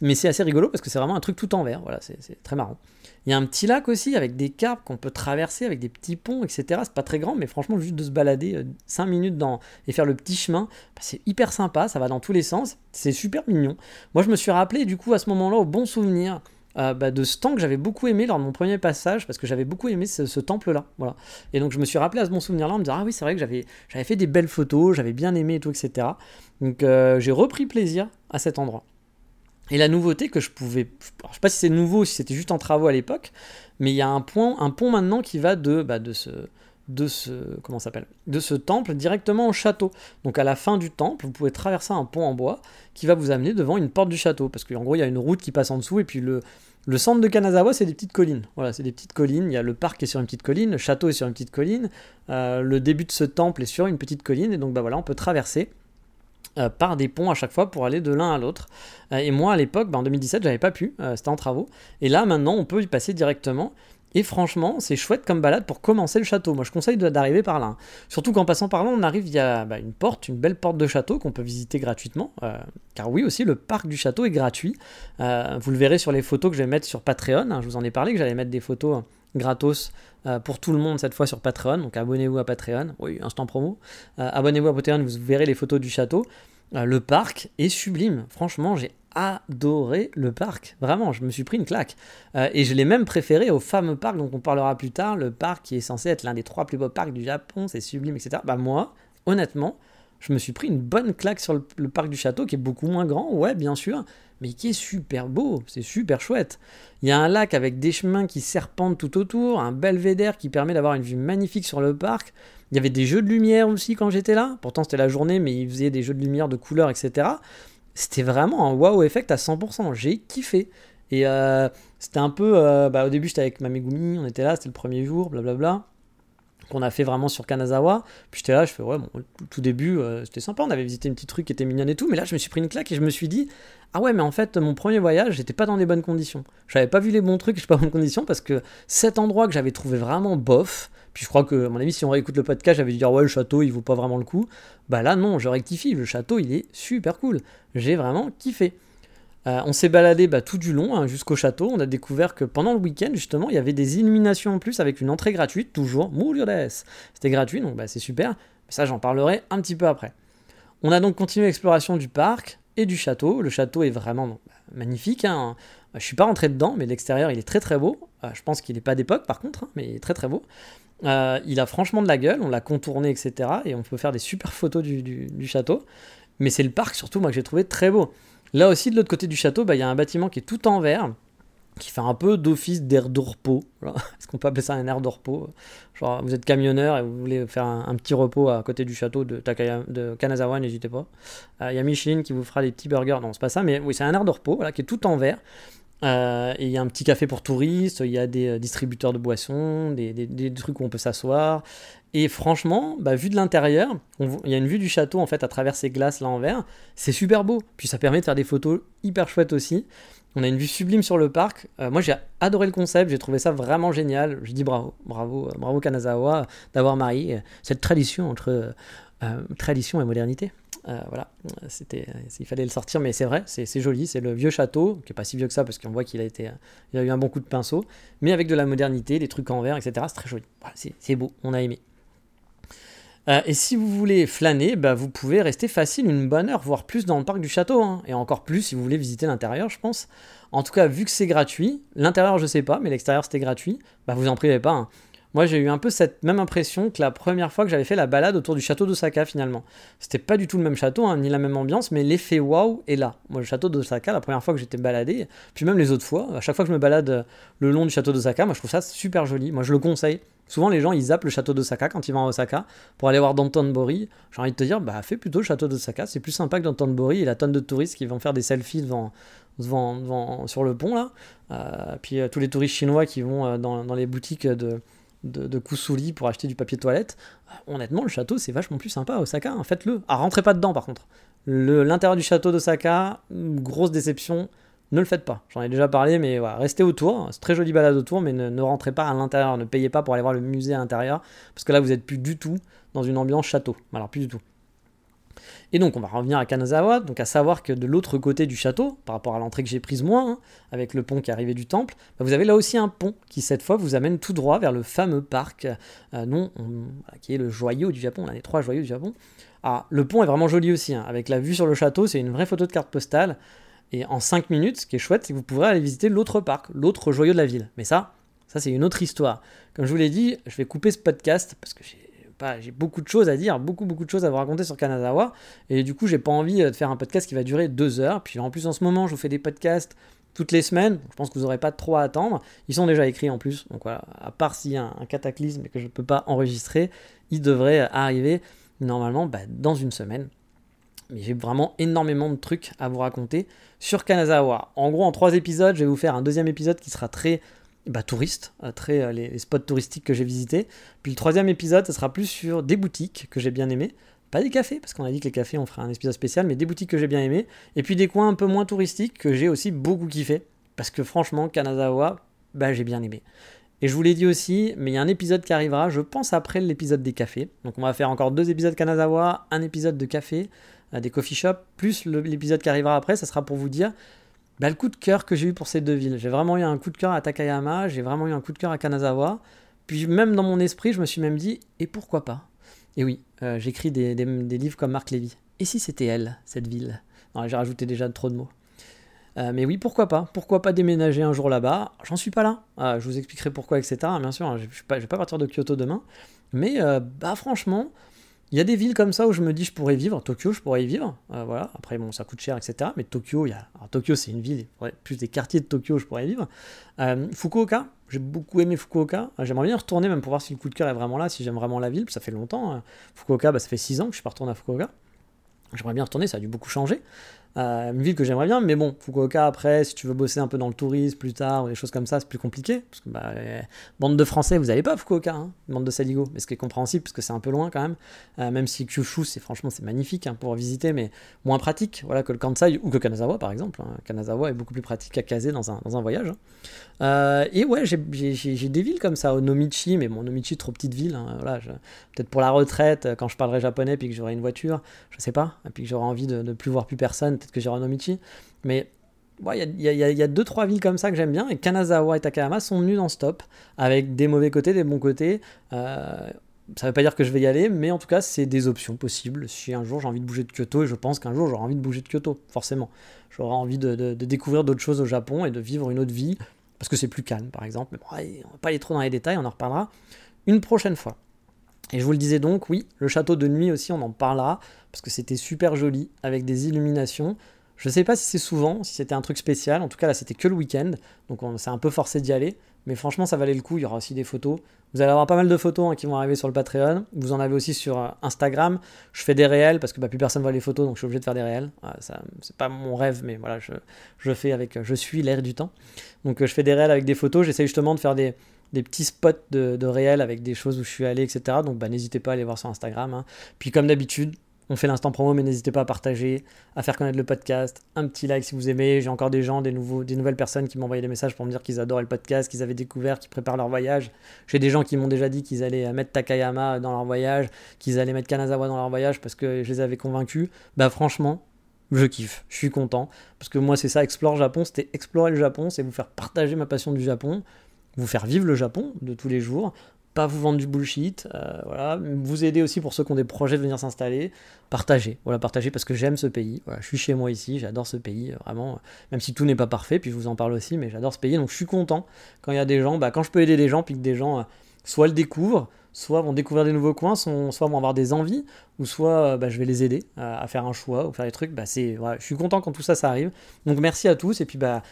mais c'est assez rigolo parce que c'est vraiment un truc tout en verre. Voilà, c'est très marrant. Il y a un petit lac aussi avec des carpes qu'on peut traverser avec des petits ponts, etc. C'est pas très grand, mais franchement, juste de se balader 5 minutes dans, et faire le petit chemin, bah, c'est hyper sympa. Ça va dans tous les sens. C'est super mignon. Moi, je me suis rappelé du coup à ce moment-là au bon souvenir euh, bah, de ce temps que j'avais beaucoup aimé lors de mon premier passage parce que j'avais beaucoup aimé ce, ce temple-là. Voilà. Et donc je me suis rappelé à ce bon souvenir-là en me disant Ah oui, c'est vrai que j'avais, j'avais fait des belles photos, j'avais bien aimé et tout, etc. Donc euh, j'ai repris plaisir à cet endroit. Et la nouveauté que je pouvais. alors, je sais pas si c'est nouveau ou si c'était juste en travaux à l'époque, mais il y a un, un pont maintenant qui va de, bah, de ce. De ce, comment s'appelle? De ce temple directement au château. Donc à la fin du temple, vous pouvez traverser un pont en bois qui va vous amener devant une porte du château. Parce qu'en gros, il y a une route qui passe en dessous et puis le, le centre de Kanazawa, c'est des petites collines. Voilà, c'est des petites collines. Il y a le parc qui est sur une petite colline, le château est sur une petite colline, euh, le début de ce temple est sur une petite colline, et donc bah voilà, on peut traverser euh, par des ponts à chaque fois pour aller de l'un à l'autre. Euh, et moi à l'époque, bah, en 2017, j'avais pas pu, euh, c'était en travaux. Et là maintenant, on peut y passer directement. Et franchement, c'est chouette comme balade pour commencer le château. Moi, je conseille d'arriver par là. hein. Surtout qu'en passant par là, on arrive via bah, une porte, une belle porte de château qu'on peut visiter gratuitement. car oui, aussi, le parc du château est gratuit. Vous le verrez sur les photos que je vais mettre sur Patreon. hein. Je vous en ai parlé que j'allais mettre des photos gratos euh, pour tout le monde cette fois sur Patreon. Donc abonnez-vous à Patreon. Oui, instant promo. Euh, abonnez-vous à Patreon, vous verrez les photos du château. Euh, le parc est sublime. Franchement, j'ai adoré le parc. Vraiment, je me suis pris une claque. Et je l'ai même préféré au fameux parc dont on parlera plus tard, le parc qui est censé être l'un des trois plus beaux parcs du Japon, c'est sublime, etc. Bah moi, honnêtement, je me suis pris une bonne claque sur le parc du château qui est beaucoup moins grand, ouais, bien sûr, mais qui est super beau, c'est super chouette. Il y a un lac avec des chemins qui serpentent tout autour, un belvédère qui permet d'avoir une vue magnifique sur le parc. Il y avait des jeux de lumière aussi quand j'étais là. Pourtant, c'était la journée, mais ils faisaient des jeux de lumière de couleurs, etc. C'était vraiment un wow effect à 100%. J'ai kiffé. Et euh, c'était un peu. euh, bah, au début, j'étais avec ma Megumi, on était là, c'était le premier jour, blablabla. Qu'on a fait vraiment sur Kanazawa. Puis j'étais là, je fais, ouais, bon, tout, début, euh, c'était sympa. On avait visité une petite truc qui était mignonne et tout. Mais là, je me suis pris une claque et je me suis dit, ah ouais, mais en fait, mon premier voyage, j'étais pas dans des bonnes conditions. J'avais pas vu les bons trucs, j'étais pas dans les bonnes conditions parce que cet endroit que j'avais trouvé vraiment bof, puis je crois que, à mon avis, si on réécoute le podcast, j'avais dû dire, ouais, le château, il vaut pas vraiment le coup. Bah là, non, je rectifie, le château, il est super cool. J'ai vraiment kiffé. Euh, on s'est baladé bah, tout du long hein, jusqu'au château. On a découvert que pendant le week-end, justement, il y avait des illuminations en plus avec une entrée gratuite, toujours. Muriodes. C'était gratuit, donc bah, c'est super. Ça, j'en parlerai un petit peu après. On a donc continué l'exploration du parc et du château. Le château est vraiment bah, magnifique. Hein. Je suis pas rentré dedans, mais l'extérieur, il est très très beau. Euh, je pense qu'il n'est pas d'époque, par contre, hein, mais il est très très beau. Euh, il a franchement de la gueule, on l'a contourné, etc. Et on peut faire des super photos du château. Mais c'est le parc, surtout, moi, que j'ai trouvé très beau. Là aussi, de l'autre côté du château, bah, il y a un bâtiment qui est tout en verre, qui fait un peu d'office d'air de repos. Est-ce qu'on peut appeler ça un air de repos Genre, vous êtes camionneur et vous voulez faire un, petit repos à côté du château de, Kanazawa, n'hésitez pas. Euh, Il y a Michelin qui vous fera des petits burgers. Non, c'est pas ça, mais oui, c'est un air de repos voilà, qui est tout en verre. Euh, il y a un petit café pour touristes, il y a des euh, distributeurs de boissons, des, des- des trucs où on peut s'asseoir. Et franchement, bah, vu de l'intérieur, il y a une vue du château en fait à travers ces glaces là en verre. C'est super beau. Puis ça permet de faire des photos hyper chouettes aussi. On a une vue sublime sur le parc. Euh, moi j'ai adoré le concept, j'ai trouvé ça vraiment génial. Je dis bravo, bravo, euh, bravo Kanazawa d'avoir marié euh, cette tradition entre tradition et modernité. Voilà, c'était, il fallait le sortir, mais c'est vrai, c'est joli. C'est le vieux château, qui est pas si vieux que ça parce qu'on voit qu'il a été, il a eu un bon coup de pinceau, mais avec de la modernité, des trucs en verre, etc. C'est très joli. C'est beau, on a aimé. Euh, et si vous voulez flâner, bah, vous pouvez rester facile une bonne heure, voire plus dans le parc du château, hein. et encore plus si vous voulez visiter l'intérieur, je pense. En tout cas, vu que c'est gratuit, l'intérieur je sais pas, mais l'extérieur c'était gratuit, bah vous en privez pas. Hein. Moi j'ai eu un peu cette même impression que la première fois que j'avais fait la balade autour du château d'Osaka finalement. C'était pas du tout le même château, hein, ni la même ambiance, mais l'effet waouh est là. Moi le château d'Osaka, la première fois que j'étais baladé, puis même les autres fois, à chaque fois que je me balade le long du château d'Osaka, moi je trouve ça super joli. Moi je le conseille. Souvent, les gens, ils zappent le château d'Osaka quand ils vont à Osaka pour aller voir Downtonbury. J'ai envie de te dire, bah, fais plutôt le château d'Osaka. C'est plus sympa que Downtonbury et la tonne de touristes qui vont faire des selfies devant, devant, sur le pont, là. Euh, puis euh, tous les touristes chinois qui vont euh, dans, dans, les boutiques de, de, de, Kusuri pour acheter du papier toilette. honnêtement, le château, c'est vachement plus sympa à Osaka. Hein. Faites-le. Ah, rentrez pas dedans, par contre. L'intérieur du château d'Osaka, grosse déception ne le faites pas. J'en ai déjà parlé, mais voilà, restez autour. C'est très joli balade autour, mais ne, rentrez pas à l'intérieur. Ne payez pas pour aller voir le musée à l'intérieur, parce que là, vous n'êtes plus du tout dans une ambiance château. Alors, plus du tout. Et donc, on va revenir à Kanazawa, donc à savoir que de l'autre côté du château, par rapport à l'entrée que j'ai prise moi, hein, avec le pont qui arrivait du temple, bah, vous avez là aussi un pont qui, cette fois, vous amène tout droit vers le fameux parc, euh, non, qui est le joyau du Japon, l'un des trois joyaux du Japon. Ah, le pont est vraiment joli aussi, hein, avec la vue sur le château, c'est une vraie photo de carte postale. Et en 5 minutes, ce qui est chouette, c'est que vous pourrez aller visiter l'autre parc, l'autre joyau de la ville. Mais ça, ça c'est une autre histoire. Comme je vous l'ai dit, je vais couper ce podcast parce que j'ai beaucoup de choses à dire, beaucoup beaucoup de choses à vous raconter sur Kanazawa. Et du coup, j'ai pas envie euh, de faire un podcast qui va durer 2 heures. Puis en plus, en ce moment, je vous fais des podcasts toutes les semaines. Je pense que vous n'aurez pas trop à attendre. Ils sont déjà écrits en plus. Donc voilà, à part s'il y a un, cataclysme et que je ne peux pas enregistrer, ils devraient arriver normalement bah, dans une semaine mais j'ai vraiment énormément de trucs à vous raconter sur Kanazawa. En gros, en trois épisodes, je vais vous faire un deuxième épisode qui sera très bah, touriste, euh, très euh, les, spots touristiques que j'ai visités. Puis le troisième épisode, ce sera plus sur des boutiques que j'ai bien aimées. Pas des cafés, parce qu'on a dit que les cafés, on fera un épisode spécial, mais des boutiques que j'ai bien aimées. Et puis des coins un peu moins touristiques que j'ai aussi beaucoup kiffé. Parce que franchement, Kanazawa, bah, j'ai bien aimé. Et je vous l'ai dit aussi, mais il y a un épisode qui arrivera, je pense après l'épisode des cafés. Donc on va faire encore deux épisodes Kanazawa, un épisode de café des coffee shops, plus l'épisode qui arrivera après, ça sera pour vous dire bah, le coup de cœur que j'ai eu pour ces deux villes. J'ai vraiment eu un coup de cœur à Takayama, j'ai vraiment eu un coup de cœur à Kanazawa. Puis même dans mon esprit, je me suis même dit, et pourquoi pas? Et oui, euh, j'écris des, livres comme Marc Lévy. Et si c'était elle, cette ville? J'ai rajouté déjà trop de mots. Euh, mais oui, pourquoi pas? Pourquoi pas déménager un jour là-bas? J'en suis pas là. Ah, je vous expliquerai pourquoi, etc. Bien sûr, hein, je ne vais, pas partir de Kyoto demain. Mais euh, bah franchement, il y a des villes comme ça où je me dis je pourrais vivre. Tokyo, je pourrais y vivre. Euh, voilà. Après, bon, ça coûte cher, etc. Mais Tokyo, il y a... Tokyo, c'est une ville. Plus des quartiers de Tokyo, je pourrais y vivre. Euh, Fukuoka, j'ai beaucoup aimé Fukuoka. Euh, j'aimerais bien retourner même pour voir si le coup de cœur est vraiment là, si j'aime vraiment la ville. Ça fait longtemps. Hein. Fukuoka, bah, ça fait 6 ans que je suis pas retourné à Fukuoka. J'aimerais bien retourner, ça a dû beaucoup changer. Euh, une ville que j'aimerais bien, mais bon, Fukuoka après, si tu veux bosser un peu dans le tourisme plus tard ou des choses comme ça, c'est plus compliqué. Parce que bah, bande de Français, vous n'avez pas Fukuoka, hein, bande de Saligo, mais ce qui est compréhensible parce que c'est un peu loin quand même. Euh, même si Kyushu, c'est franchement c'est magnifique hein, pour visiter, mais moins pratique, voilà que le Kansai ou que Kanazawa par exemple. Hein. Kanazawa est beaucoup plus pratique à caser dans un, dans un voyage. Euh, et ouais, j'ai des villes comme ça, Onomichi, mais bon, Onomichi trop petite ville. voilà, peut-être pour la retraite, quand je parlerai japonais puis que j'aurai une voiture, je sais pas, et puis que j'aurai envie de ne plus voir plus personne peut-être que j'irai Michi. Mais il y, a, deux trois villes comme ça que j'aime bien et Kanazawa et Takayama sont venus dans stop avec des mauvais côtés, des bons côtés. Euh, ça veut pas dire que je vais y aller, mais en tout cas c'est des options possibles. Si un jour j'ai envie de bouger de Kyoto et je pense qu'un jour j'aurai envie de bouger de Kyoto, forcément, j'aurai envie de, découvrir d'autres choses au Japon et de vivre une autre vie parce que c'est plus calme par exemple. Mais bon, on va pas aller trop dans les détails, on en reparlera une prochaine fois. Et je vous le disais donc, oui, le château de nuit aussi, on en parlera, parce que c'était super joli, avec des illuminations. Je ne sais pas si c'est souvent, si c'était un truc spécial. En tout cas, là, c'était que le week-end. Donc, on s'est un peu forcé d'y aller. Mais franchement, ça valait le coup. Il y aura aussi des photos. Vous allez avoir pas mal de photos hein, qui vont arriver sur le Patreon. Vous en avez aussi sur euh, Instagram. Je fais des réels parce que bah, plus personne voit les photos, donc je suis obligé de faire des réels. Ah, c'est pas mon rêve, mais voilà, je, fais avec. Je suis l'air du temps. Donc, euh, je fais des réels avec des photos. J'essaie justement de faire des, des petits spots de, de réels avec des choses où je suis allé, etc. Donc, bah, n'hésitez pas à aller voir sur Instagram. Hein. Puis, comme d'habitude, on fait l'instant promo, mais n'hésitez pas à partager, à faire connaître le podcast, un petit like si vous aimez. J'ai encore des gens, des, nouveaux, des nouvelles personnes qui envoyé des messages pour me dire qu'ils adoraient le podcast, qu'ils avaient découvert, qu'ils préparent leur voyage. J'ai des gens qui m'ont déjà dit qu'ils allaient mettre Takayama dans leur voyage, qu'ils allaient mettre Kanazawa dans leur voyage parce que je les avais convaincus. Bah franchement, je kiffe, je suis content. Parce que moi c'est ça, Explore Japon, c'était explorer le Japon, c'est vous faire partager ma passion du Japon, vous faire vivre le Japon de tous les jours, pas vous vendre du bullshit, euh, voilà, vous aider aussi pour ceux qui ont des projets de venir s'installer, partager, voilà, partager parce que j'aime ce pays, je suis chez moi ici, j'adore ce pays, euh, vraiment, même si tout n'est pas parfait, puis je vous en parle aussi, mais j'adore ce pays, donc je suis content. Quand il y a des gens, bah, quand je peux aider des gens, puis que des gens euh, soit le découvrent, soit vont découvrir des nouveaux coins, soit vont avoir des envies, ou soit bah, je vais les aider à, faire un choix ou faire des trucs. Bah, voilà, je suis content quand tout ça, ça arrive. Donc merci à tous, et puis bah,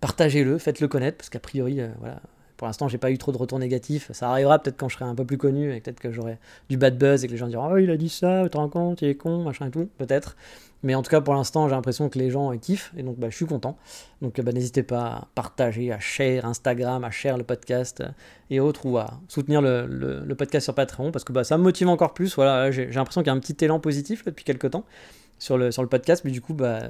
partagez-le, faites-le connaître, parce qu'a priori, voilà, pour l'instant, j'ai pas eu trop de retours négatifs. Ça arrivera peut-être quand je serai un peu plus connu et peut-être que j'aurai du bad buzz et que les gens diront Oh, il a dit ça, tu te rends compte, il est con, machin et tout, peut-être. Mais en tout cas, pour l'instant, j'ai l'impression que les gens kiffent et donc bah, je suis content. Donc bah, n'hésitez pas à partager, à share Instagram, à share le podcast et autres ou à soutenir le, podcast sur Patreon parce que bah, ça me motive encore plus. Voilà, j'ai l'impression qu'il y a un petit élan positif depuis quelques temps sur le, sur le podcast, mais du coup, bah,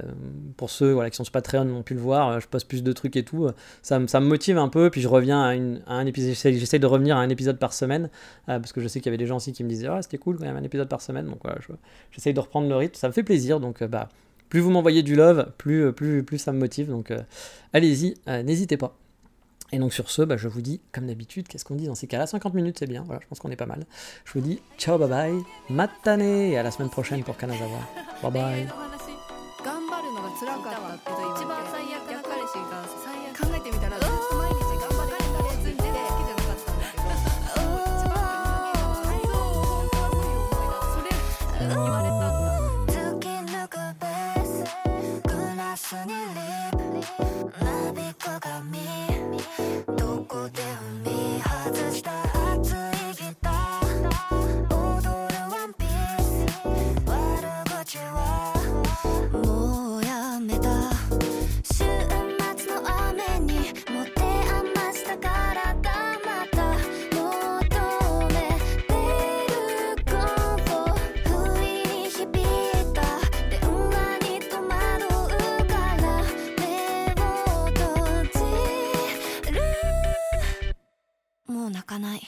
pour ceux voilà, qui sont sur Patreon ont pu le voir, euh, je poste plus de trucs et tout, euh, ça, ça me motive un peu, puis je reviens à, une, un épisode, j'essaie de revenir à un épisode par semaine, euh, parce que je sais qu'il y avait des gens aussi qui me disaient, ah, c'était cool quand même un épisode par semaine, donc voilà, j'essaie de reprendre le rythme, ça me fait plaisir, donc bah, plus vous m'envoyez du love, plus, plus, plus ça me motive, donc allez-y, n'hésitez pas. Et donc sur ce, bah, je vous dis, comme d'habitude, qu'est-ce qu'on dit dans ces cas-là? 50 minutes, c'est bien, voilà, je pense qu'on est pas mal. Je vous dis ciao, bye bye, matane, et à la semaine prochaine pour Kanazawa. Bye bye. ない。